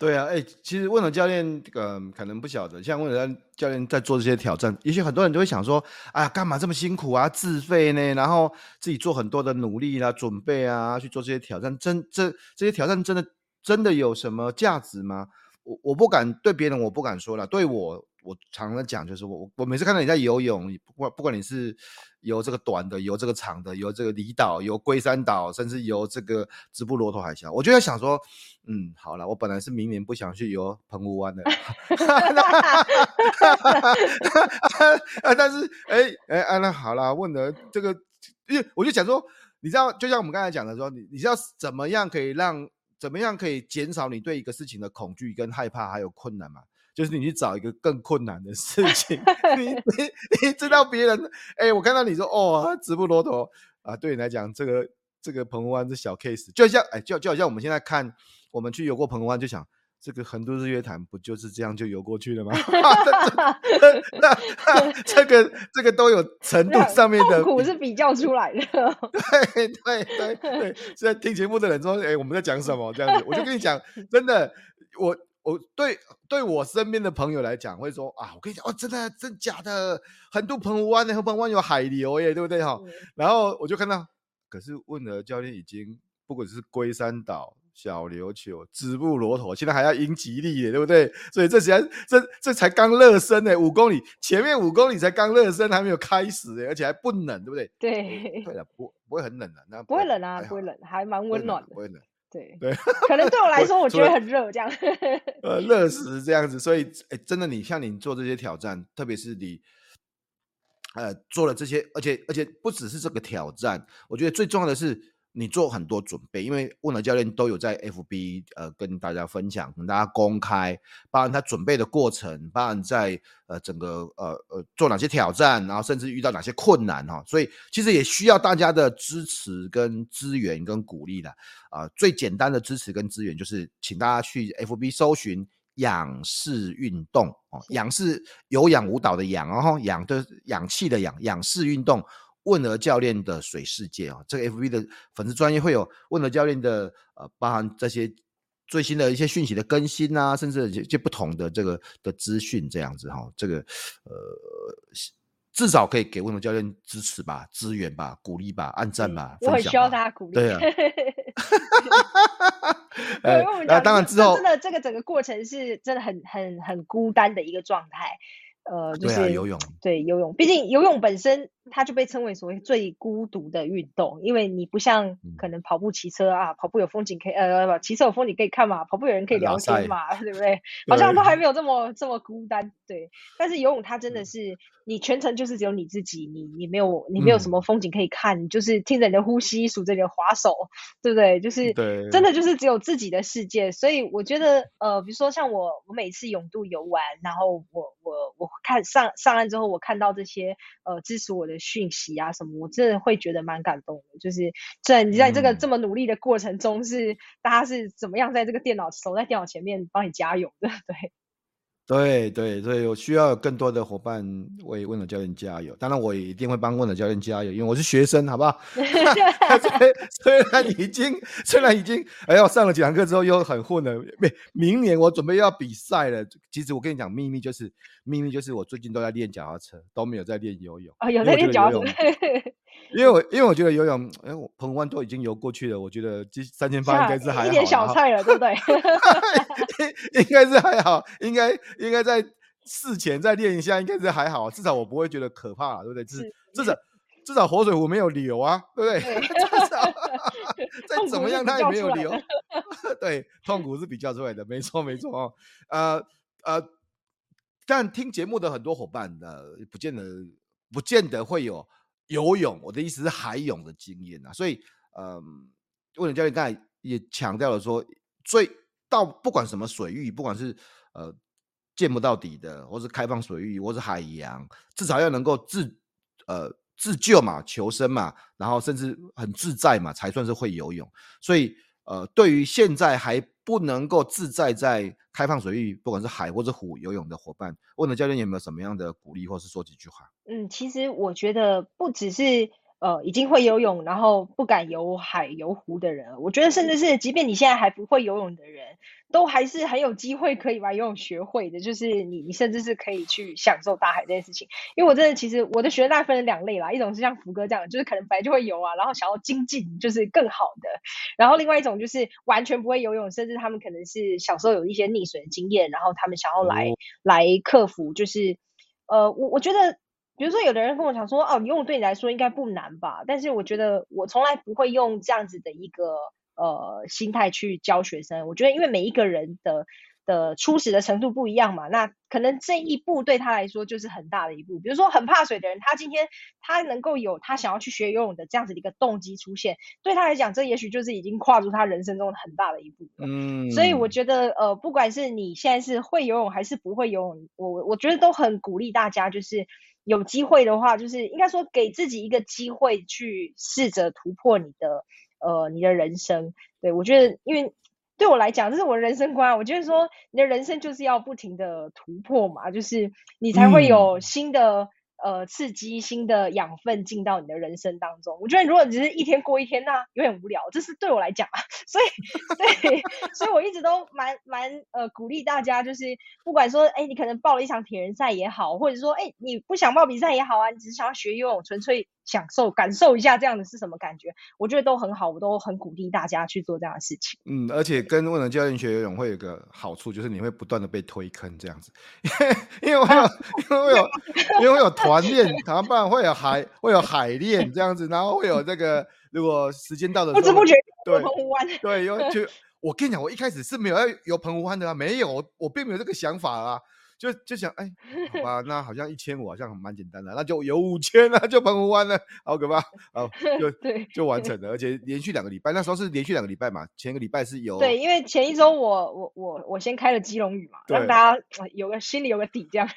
对啊，哎、其实问了教练，这个可能不晓得，像问了教练在做这些挑战，也许很多人都会想说，哎呀，干嘛这么辛苦啊，自费呢？然后自己做很多的努力啦、准备啊，去做这些挑战，真这这些挑战真的真的有什么价值吗？我我不敢对别人，我不敢说了，对我。我常常讲，就是我我每次看到你在游泳，不管不管你是游这个短的，游这个长的，游这个离岛，游龟山岛，甚至游这个直布罗陀海峡，我就在想说，嗯，好了，我本来是明年不想去游澎湖湾的，但是哎哎哎，那好了，问了这个，因为我就想说，你知道，就像我们刚才讲的说，你你知道怎么样可以让，怎么样可以减少你对一个事情的恐惧跟害怕还有困难吗？就是你去找一个更困难的事情，你 你你知道别人，哎、欸，我看到你说哦，直不罗陀啊，对你来讲，这个这个澎湖湾是小 case，就像哎、欸，就就好像我们现在看，我们去游过澎湖湾，就想这个横渡日月潭不就是这样就游过去了吗？那那这个这个都有程度上面的痛苦是比较出来的。对对对对，现在听节目的人说，哎，我们在讲什么？这样子，我就跟你讲，真的，我我对对我身边的朋友来讲，会说啊，我跟你讲，哦，真的真假的，很多澎湖湾的，澎湖湾有海流耶，对不对哈？嗯、然后我就看到，可是问了教练已经，不管是龟山岛。小琉球、直布罗陀，现在还要英吉利耶，对不对？所以这才这这才刚热身呢，五公里前面五公里才刚热身，还没有开始耶，而且还不冷，对不对？对，对了，不不会很冷的，那不会冷啊，不会冷，还蛮温暖的，不会冷。对对，可能对我来说，我觉得很热，这样。呃，热死这样子，所以哎，真的，你像你做这些挑战，特别是你呃做了这些，而且而且不只是这个挑战，我觉得最重要的是。你做很多准备，因为问了教练都有在 FB 呃跟大家分享，跟大家公开，包含他准备的过程，包含在呃整个呃呃做哪些挑战，然后甚至遇到哪些困难哈，所以其实也需要大家的支持跟资源跟鼓励的啊、呃。最简单的支持跟资源就是，请大家去 FB 搜寻仰视运动哦，仰是有氧舞蹈的仰，然后氧的氧气的氧，仰视运动。问了教练的水世界啊，这个 FB 的粉丝专业会有问了教练的呃，包含这些最新的一些讯息的更新啊，甚至一些不同的这个的资讯这样子哈，这个呃至少可以给问了教练支持吧、资源吧、鼓励吧、按赞吧、嗯、我很需要大家鼓励。对啊，那当然之后真的这个整个过程是真的很很很孤单的一个状态。呃，就是对、啊、游泳，对游泳，毕竟游泳本身它就被称为所谓最孤独的运动，因为你不像可能跑步、骑车啊，跑步有风景可以，呃，骑车有风景可以看嘛，跑步有人可以聊天嘛，对不对？好像都还没有这么这么孤单，对。但是游泳它真的是。你全程就是只有你自己，你你没有你没有什么风景可以看，嗯、你就是听着你的呼吸，数着你的划手，对不对？就是真的就是只有自己的世界。所以我觉得，呃，比如说像我，我每次泳渡游完，然后我我我看上上岸之后，我看到这些呃支持我的讯息啊什么，我真的会觉得蛮感动的。就是在你在这个这么努力的过程中是，是、嗯、大家是怎么样在这个电脑守在电脑前面帮你加油的，对。对对对，我需要有更多的伙伴为问了教练加油。当然，我也一定会帮问了教练加油，因为我是学生，好不好？虽然已经虽然已经，哎呀，上了几堂课之后又很混了。明明年我准备要比赛了。其实我跟你讲秘密，就是秘密就是我最近都在练脚踏车，都没有在练游泳。啊、哦，有在练脚踏车。因为我因为我觉得游泳，哎，我澎湖湾都已经游过去了，我觉得这三千八应该是还好，一点小菜了，对不对？应应该是还好，应该应该在事前再练一下，应该是还好，至少我不会觉得可怕，对不对？至至少至少活水湖没有流啊，对不对？对 至少再怎么样它也没有流，对，痛苦是比较出来的，没错没错哦，呃呃，但听节目的很多伙伴的，呃，不见得不见得会有。游泳，我的意思是海泳的经验啊，所以，嗯，问了教练刚才也强调了说，最到不管什么水域，不管是呃见不到底的，或是开放水域，或是海洋，至少要能够自呃自救嘛，求生嘛，然后甚至很自在嘛，才算是会游泳。所以，呃，对于现在还不能够自在在开放水域，不管是海或者湖游泳的伙伴，问了教练有没有什么样的鼓励，或是说几句话？嗯，其实我觉得不只是呃已经会游泳，然后不敢游海游湖的人，我觉得甚至是即便你现在还不会游泳的人，都还是很有机会可以把游泳学会的。就是你，你甚至是可以去享受大海这件事情。因为我真的其实我的学大分成两类啦，一种是像福哥这样，就是可能本来就会游啊，然后想要精进，就是更好的；然后另外一种就是完全不会游泳，甚至他们可能是小时候有一些溺水的经验，然后他们想要来、哦、来克服，就是呃，我我觉得。比如说，有的人跟我讲说，哦，游泳对你来说应该不难吧？但是我觉得我从来不会用这样子的一个呃心态去教学生。我觉得，因为每一个人的的初始的程度不一样嘛，那可能这一步对他来说就是很大的一步。比如说，很怕水的人，他今天他能够有他想要去学游泳的这样子的一个动机出现，对他来讲，这也许就是已经跨出他人生中很大的一步。嗯，所以我觉得，呃，不管是你现在是会游泳还是不会游泳，我我觉得都很鼓励大家，就是。有机会的话，就是应该说给自己一个机会去试着突破你的呃你的人生。对，我觉得，因为对我来讲，这是我的人生观。我觉得说，你的人生就是要不停的突破嘛，就是你才会有新的。呃，刺激新的养分进到你的人生当中。我觉得，如果只是一天过一天，那有点无聊。这是对我来讲啊，所以，对，所以我一直都蛮蛮呃鼓励大家，就是不管说，哎，你可能报了一场铁人赛也好，或者说，哎，你不想报比赛也好啊，你只是想要学游泳，纯粹。享受感受一下这样的是什么感觉，我觉得都很好，我都很鼓励大家去做这样的事情。嗯，而且跟问能教练学游泳会有个好处，就是你会不断的被推坑这样子，因 为因为我有因为我有 因为我有团练，然后不然会有海会有海练这样子，然后会有这个如果时间到的时候，不知不觉对澎湖湾，对，有就 我跟你讲，我一开始是没有要游澎湖湾的啊，没有，我并没有这个想法啊。就就想哎，好吧，那好像一千五好像蛮简单的，那就有五千了，就澎湖湾了，好可怕，好就对就完成了，而且连续两个礼拜，那时候是连续两个礼拜嘛，前一个礼拜是有对，因为前一周我我我我先开了基隆屿嘛，让大家有个心里有个底，这样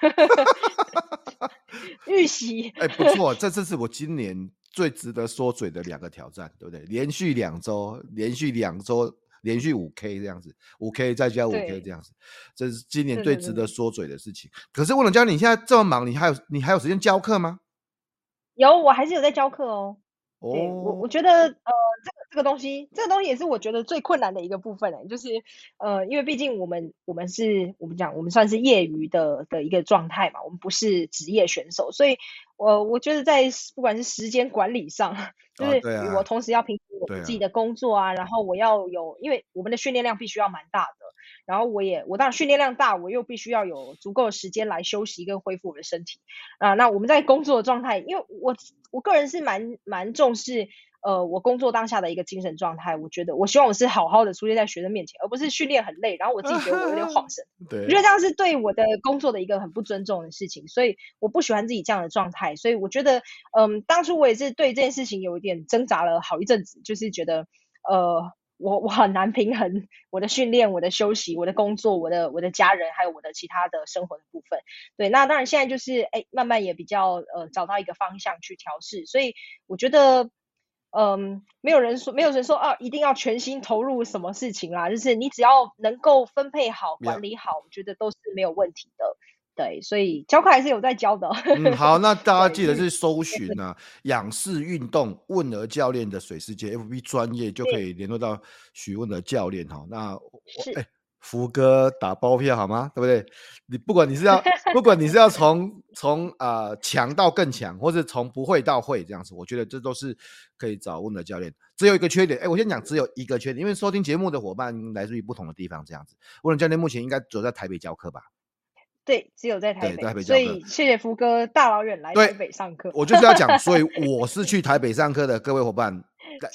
预习哎不错，这这是我今年最值得说嘴的两个挑战，对不对？连续两周，连续两周。连续五 K 这样子，五 K 再加五 K 这样子，这是今年最值得说嘴的事情。可是问能教练，你现在这么忙，你还有你还有时间教课吗？有，我还是有在教课哦。哦，我我觉得呃，这个这个东西，这个东西也是我觉得最困难的一个部分哎，就是呃，因为毕竟我们我们是我们讲我们算是业余的的一个状态嘛，我们不是职业选手，所以我我觉得在不管是时间管理上，就是我同时要平。我自己的工作啊，然后我要有，因为我们的训练量必须要蛮大的，然后我也，我当然训练量大，我又必须要有足够的时间来休息跟恢复我的身体啊。那我们在工作的状态，因为我我个人是蛮蛮重视。呃，我工作当下的一个精神状态，我觉得我希望我是好好的出现在学生面前，而不是训练很累，然后我自己觉得我有点晃神。对，我觉得这样是对我的工作的一个很不尊重的事情，所以我不喜欢自己这样的状态。所以我觉得，嗯，当初我也是对这件事情有一点挣扎了好一阵子，就是觉得，呃，我我很难平衡我的训练、我的休息、我的工作、我的我的家人，还有我的其他的生活的部分。对，那当然现在就是，哎，慢慢也比较呃找到一个方向去调试，所以我觉得。嗯，没有人说，没有人说啊，一定要全心投入什么事情啦。就是你只要能够分配好、管理好，我觉得都是没有问题的。对，所以教课还是有在教的。嗯，好，那 大家记得是搜寻啊，仰视运动问能教练的水世界 FB 专业就可以联络到许问的教练哈。那我哎。福哥打包票好吗？对不对？你不管你是要，不管你是要从从呃强到更强，或是从不会到会这样子，我觉得这都是可以找问的教练。只有一个缺点，哎，我先讲，只有一个缺点，因为收听节目的伙伴来自于不同的地方，这样子。问的教练目前应该只有在台北教课吧？对，只有在台北。在台北。所以谢谢福哥大老远来台北上课。我就是要讲，所以 我是去台北上课的，各位伙伴。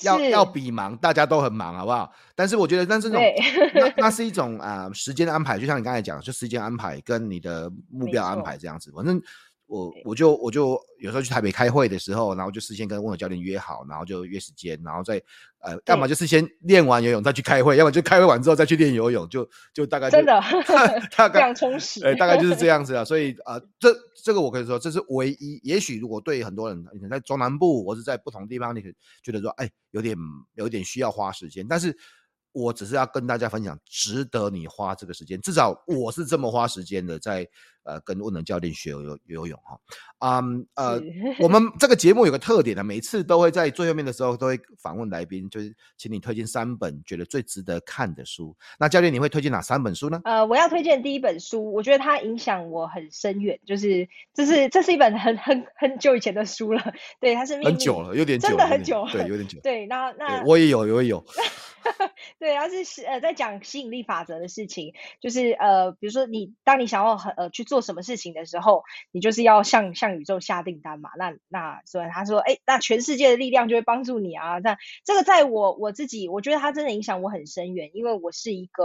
要要比忙，大家都很忙，好不好？但是我觉得，但是那种那那 是一种啊、呃、时间的安排，就像你刚才讲，就时间安排跟你的目标安排这样子，反正。我我就我就有时候去台北开会的时候，然后就事先跟问能教练约好，然后就约时间，然后再呃，要么就是先练完游泳再去开会，要么就开会完之后再去练游泳，就就大概就真的 大概非常充实，哎，大概就是这样子啊。所以啊、呃，这这个我可以说这是唯一。也许如果对很多人，你在中南部或是在不同地方，你可以觉得说，哎，有点有点需要花时间，但是。我只是要跟大家分享，值得你花这个时间，至少我是这么花时间的，在呃跟问能教练学游游泳哈。嗯呃，我们这个节目有个特点呢，每次都会在最后面的时候都会访问来宾，就是请你推荐三本觉得最值得看的书。那教练你会推荐哪三本书呢？呃，我要推荐第一本书，我觉得它影响我很深远，就是这是这是一本很很很久以前的书了，对，它是很久了，有点久真的很久，对，有点久。对，那那我也有，我也有。对，它是呃在讲吸引力法则的事情，就是呃，比如说你当你想要很呃去做什么事情的时候，你就是要向向宇宙下订单嘛。那那所以他说，哎，那全世界的力量就会帮助你啊。那这个在我我自己，我觉得它真的影响我很深远，因为我是一个。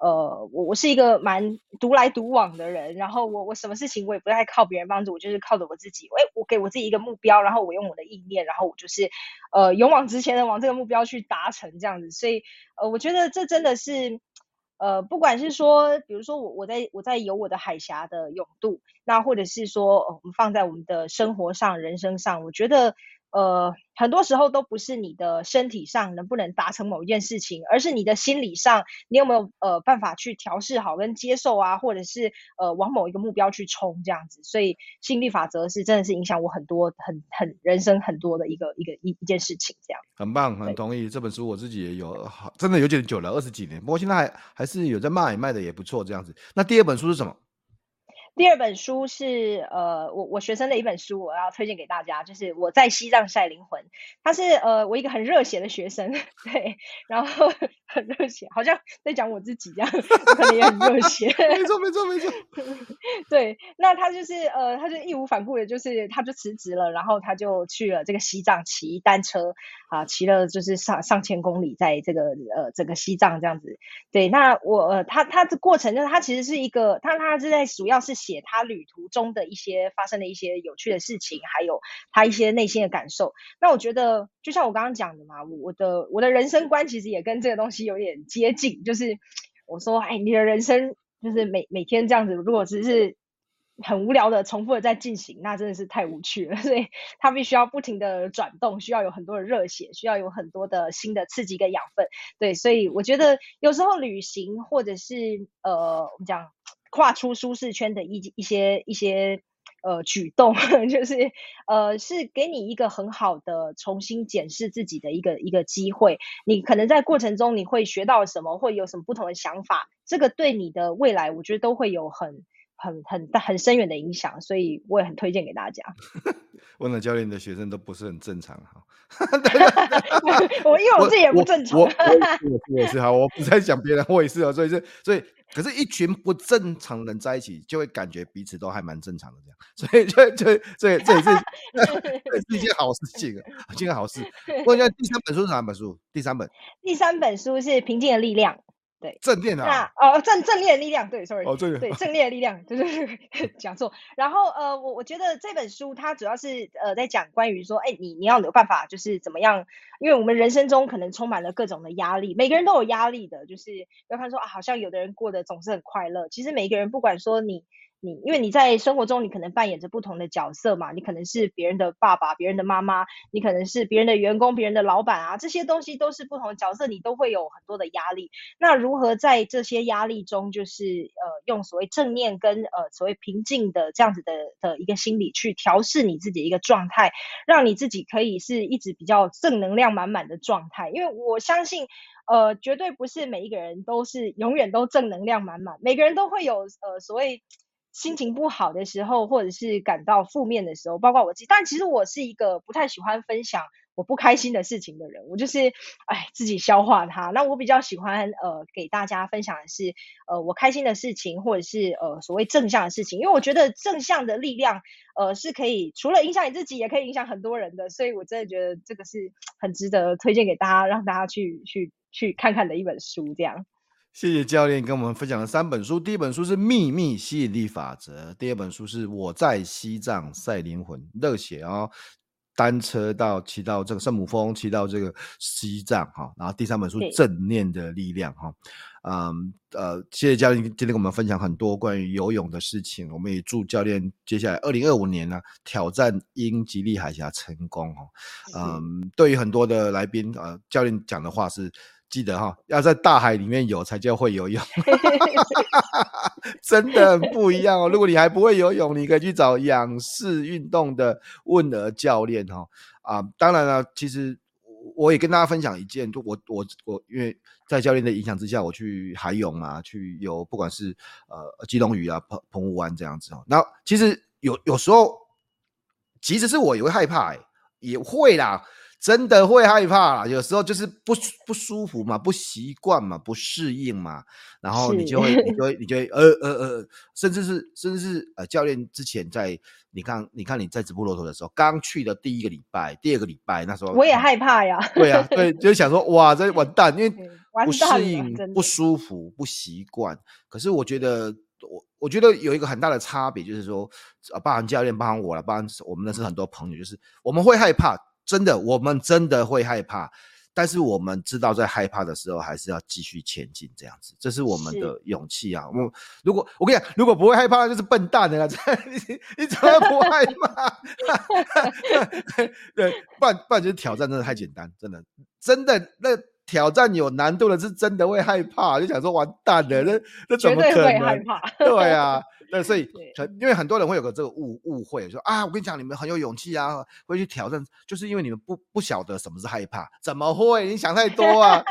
呃，我我是一个蛮独来独往的人，然后我我什么事情我也不太靠别人帮助，我就是靠着我自己。哎，我给我自己一个目标，然后我用我的意念，然后我就是呃勇往直前的往这个目标去达成这样子。所以呃，我觉得这真的是呃，不管是说，比如说我我在我在有我的海峡的泳渡，那或者是说，呃，我们放在我们的生活上、人生上，我觉得呃，很多时候都不是你的身体上能不能达成某一件事情，而是你的心理上，你有没有呃办法去调试好跟接受啊，或者是呃往某一个目标去冲这样子。所以吸引力法则是真的是影响我很多很很人生很多的一个一个一一件事情，这样。很棒，很同意。这本书我自己也有，好，真的有点久了，二十几年，不过现在还还是有在卖，卖的也不错这样子。那第二本书是什么？第二本书是呃，我我学生的一本书，我要推荐给大家，就是我在西藏晒灵魂。他是呃，我一个很热血的学生，对，然后很热血，好像在讲我自己这样，我可能也很热血。没错，没错，没错。对，那他就是呃，他就义无反顾的，就是他就辞职了，然后他就去了这个西藏骑单车啊，骑了就是上上千公里，在这个呃整个西藏这样子。对，那我呃他他的过程就是他其实是一个，他他是在主要是。写他旅途中的一些发生的一些有趣的事情，还有他一些内心的感受。那我觉得，就像我刚刚讲的嘛，我的我的人生观其实也跟这个东西有点接近。就是我说，哎，你的人生就是每每天这样子，如果只是很无聊的重复的在进行，那真的是太无趣了。所以，他必须要不停的转动，需要有很多的热血，需要有很多的新的刺激跟养分。对，所以我觉得有时候旅行或者是呃，我们讲。跨出舒适圈的一一些一些呃举动，就是呃是给你一个很好的重新检视自己的一个一个机会。你可能在过程中你会学到什么，会有什么不同的想法，这个对你的未来，我觉得都会有很很很很深远的影响。所以我也很推荐给大家。问了教练的学生都不是很正常哈。我因为我自己也不正常。我我，我，我也是哈，我不在讲别人，我也是啊，所以是所以。可是，一群不正常人在一起，就会感觉彼此都还蛮正常的这样，所以就就这这也是这是一件好事情，一件好事。问一下，第三本书是哪本书？第三本，第三本书是《平静的力量》。对，正念啊，哦，正正念的力量，对，sorry，哦，对，对，正念的力量，就是 讲错。然后呃，我我觉得这本书它主要是呃在讲关于说，哎，你你要有办法，就是怎么样，因为我们人生中可能充满了各种的压力，每个人都有压力的，就是不要看说啊，好像有的人过得总是很快乐，其实每一个人不管说你。你因为你在生活中，你可能扮演着不同的角色嘛，你可能是别人的爸爸、别人的妈妈，你可能是别人的员工、别人的老板啊，这些东西都是不同的角色，你都会有很多的压力。那如何在这些压力中，就是呃用所谓正念跟呃所谓平静的这样子的的一个心理去调试你自己一个状态，让你自己可以是一直比较正能量满满的状态。因为我相信，呃，绝对不是每一个人都是永远都正能量满满，每个人都会有呃所谓。心情不好的时候，或者是感到负面的时候，包括我自己。但其实我是一个不太喜欢分享我不开心的事情的人，我就是哎自己消化它。那我比较喜欢呃给大家分享的是呃我开心的事情，或者是呃所谓正向的事情，因为我觉得正向的力量呃是可以除了影响你自己，也可以影响很多人的。所以我真的觉得这个是很值得推荐给大家，让大家去去去看看的一本书，这样。谢谢教练跟我们分享了三本书，第一本书是《秘密吸引力法则》，第二本书是我在西藏赛灵魂，热血哦，单车到骑到这个圣母峰，骑到这个西藏哈，然后第三本书正念的力量哈，嗯呃，谢谢教练今天跟我们分享很多关于游泳的事情，我们也祝教练接下来二零二五年呢挑战英吉利海峡成功哈，嗯，对于很多的来宾啊、呃，教练讲的话是。记得哈，要在大海里面游才叫会游泳，真的很不一样哦。如果你还不会游泳，你可以去找仰视运动的问儿教练哈。啊，当然了，其实我也跟大家分享一件，就我我我，因为在教练的影响之下，我去海泳啊，去游，不管是呃基隆屿啊、澎澎湖湾这样子哦。那其实有有时候，其实是我也会害怕、欸，也会啦。真的会害怕啦，有时候就是不不舒服嘛，不习惯嘛，不适应嘛，然后你就会，你就会，你就会，呃呃呃，甚至是，甚至是，呃，教练之前在，你看，你看你在直播骆驼的时候，刚去的第一个礼拜，第二个礼拜，那时候我也害怕呀，对啊，对，就想说，哇，这完蛋，因为不适应，不舒服，不习惯。可是我觉得，我我觉得有一个很大的差别，就是说，啊，包含教练，包含我了，包含我们认识很多朋友，就是我们会害怕。真的，我们真的会害怕，但是我们知道在害怕的时候还是要继续前进，这样子，这是我们的勇气啊。我如果我跟你讲，如果不会害怕，就是笨蛋的啦。你 你怎么不害怕？对，不然不然就是挑战真的太简单，真的真的那。挑战有难度的是真的会害怕，就想说完蛋了，那那怎么可能？害怕。对啊，那所以很因为很多人会有个这个误误会，说啊，我跟你讲，你们很有勇气啊，会去挑战，就是因为你们不不晓得什么是害怕。怎么会？你想太多啊！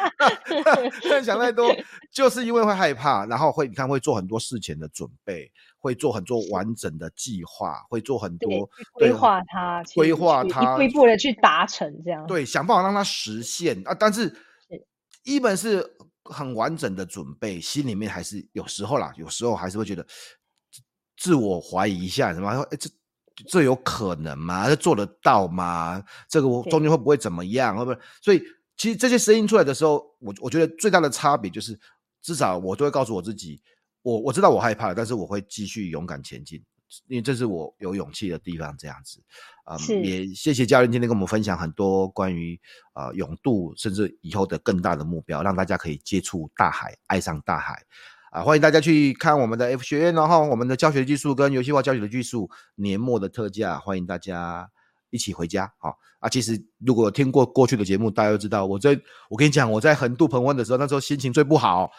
想太多，就是因为会害怕，然后会你看会做很多事前的准备，会做很多完整的计划，会做很多规划它，规划它，一步一步的去达成这样。对，想办法让它实现啊，但是。一本是很完整的准备，心里面还是有时候啦，有时候还是会觉得自我怀疑一下，什么说，哎，这这有可能吗？这做得到吗？这个我中间会不会怎么样？会不会？所以其实这些声音出来的时候，我我觉得最大的差别就是，至少我都会告诉我自己，我我知道我害怕了，但是我会继续勇敢前进。因为这是我有勇气的地方，这样子，啊、嗯，也谢谢教练今天跟我们分享很多关于啊、呃、勇度，甚至以后的更大的目标，让大家可以接触大海，爱上大海，啊，欢迎大家去看我们的 F 学院，然后我们的教学技术跟游戏化教学的技术年末的特价，欢迎大家。一起回家，好啊！其实如果听过过去的节目，大家都知道，我在我跟你讲，我在横渡澎湾的时候，那时候心情最不好。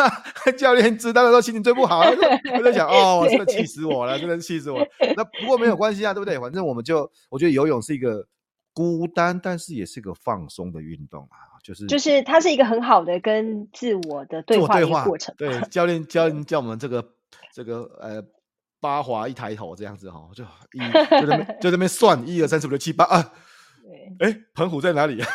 教练知道的时候心情最不好，他在想，哦，真的气死我了，真的气死我了。那不过没有关系啊，对不对？反正我们就，我觉得游泳是一个孤单，但是也是一个放松的运动啊，就是就是它是一个很好的跟自我的对话的过程。对，教练教教我们这个这个呃。八划一抬头这样子哈，就一就在那边 就在那边算一二三四五六七八啊，对，哎，澎湖在哪里？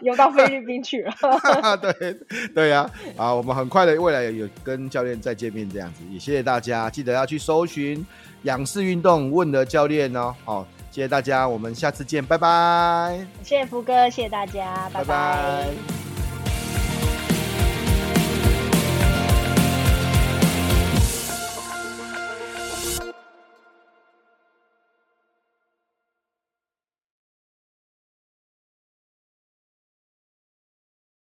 游到菲律宾去了。对对呀，啊，啊，我们很快的未来有跟教练再见面这样子，也谢谢大家，记得要去搜寻仰视运动问的教练哦。好，谢谢大家，我们下次见，拜拜。谢谢福哥，谢谢大家，拜拜。拜拜。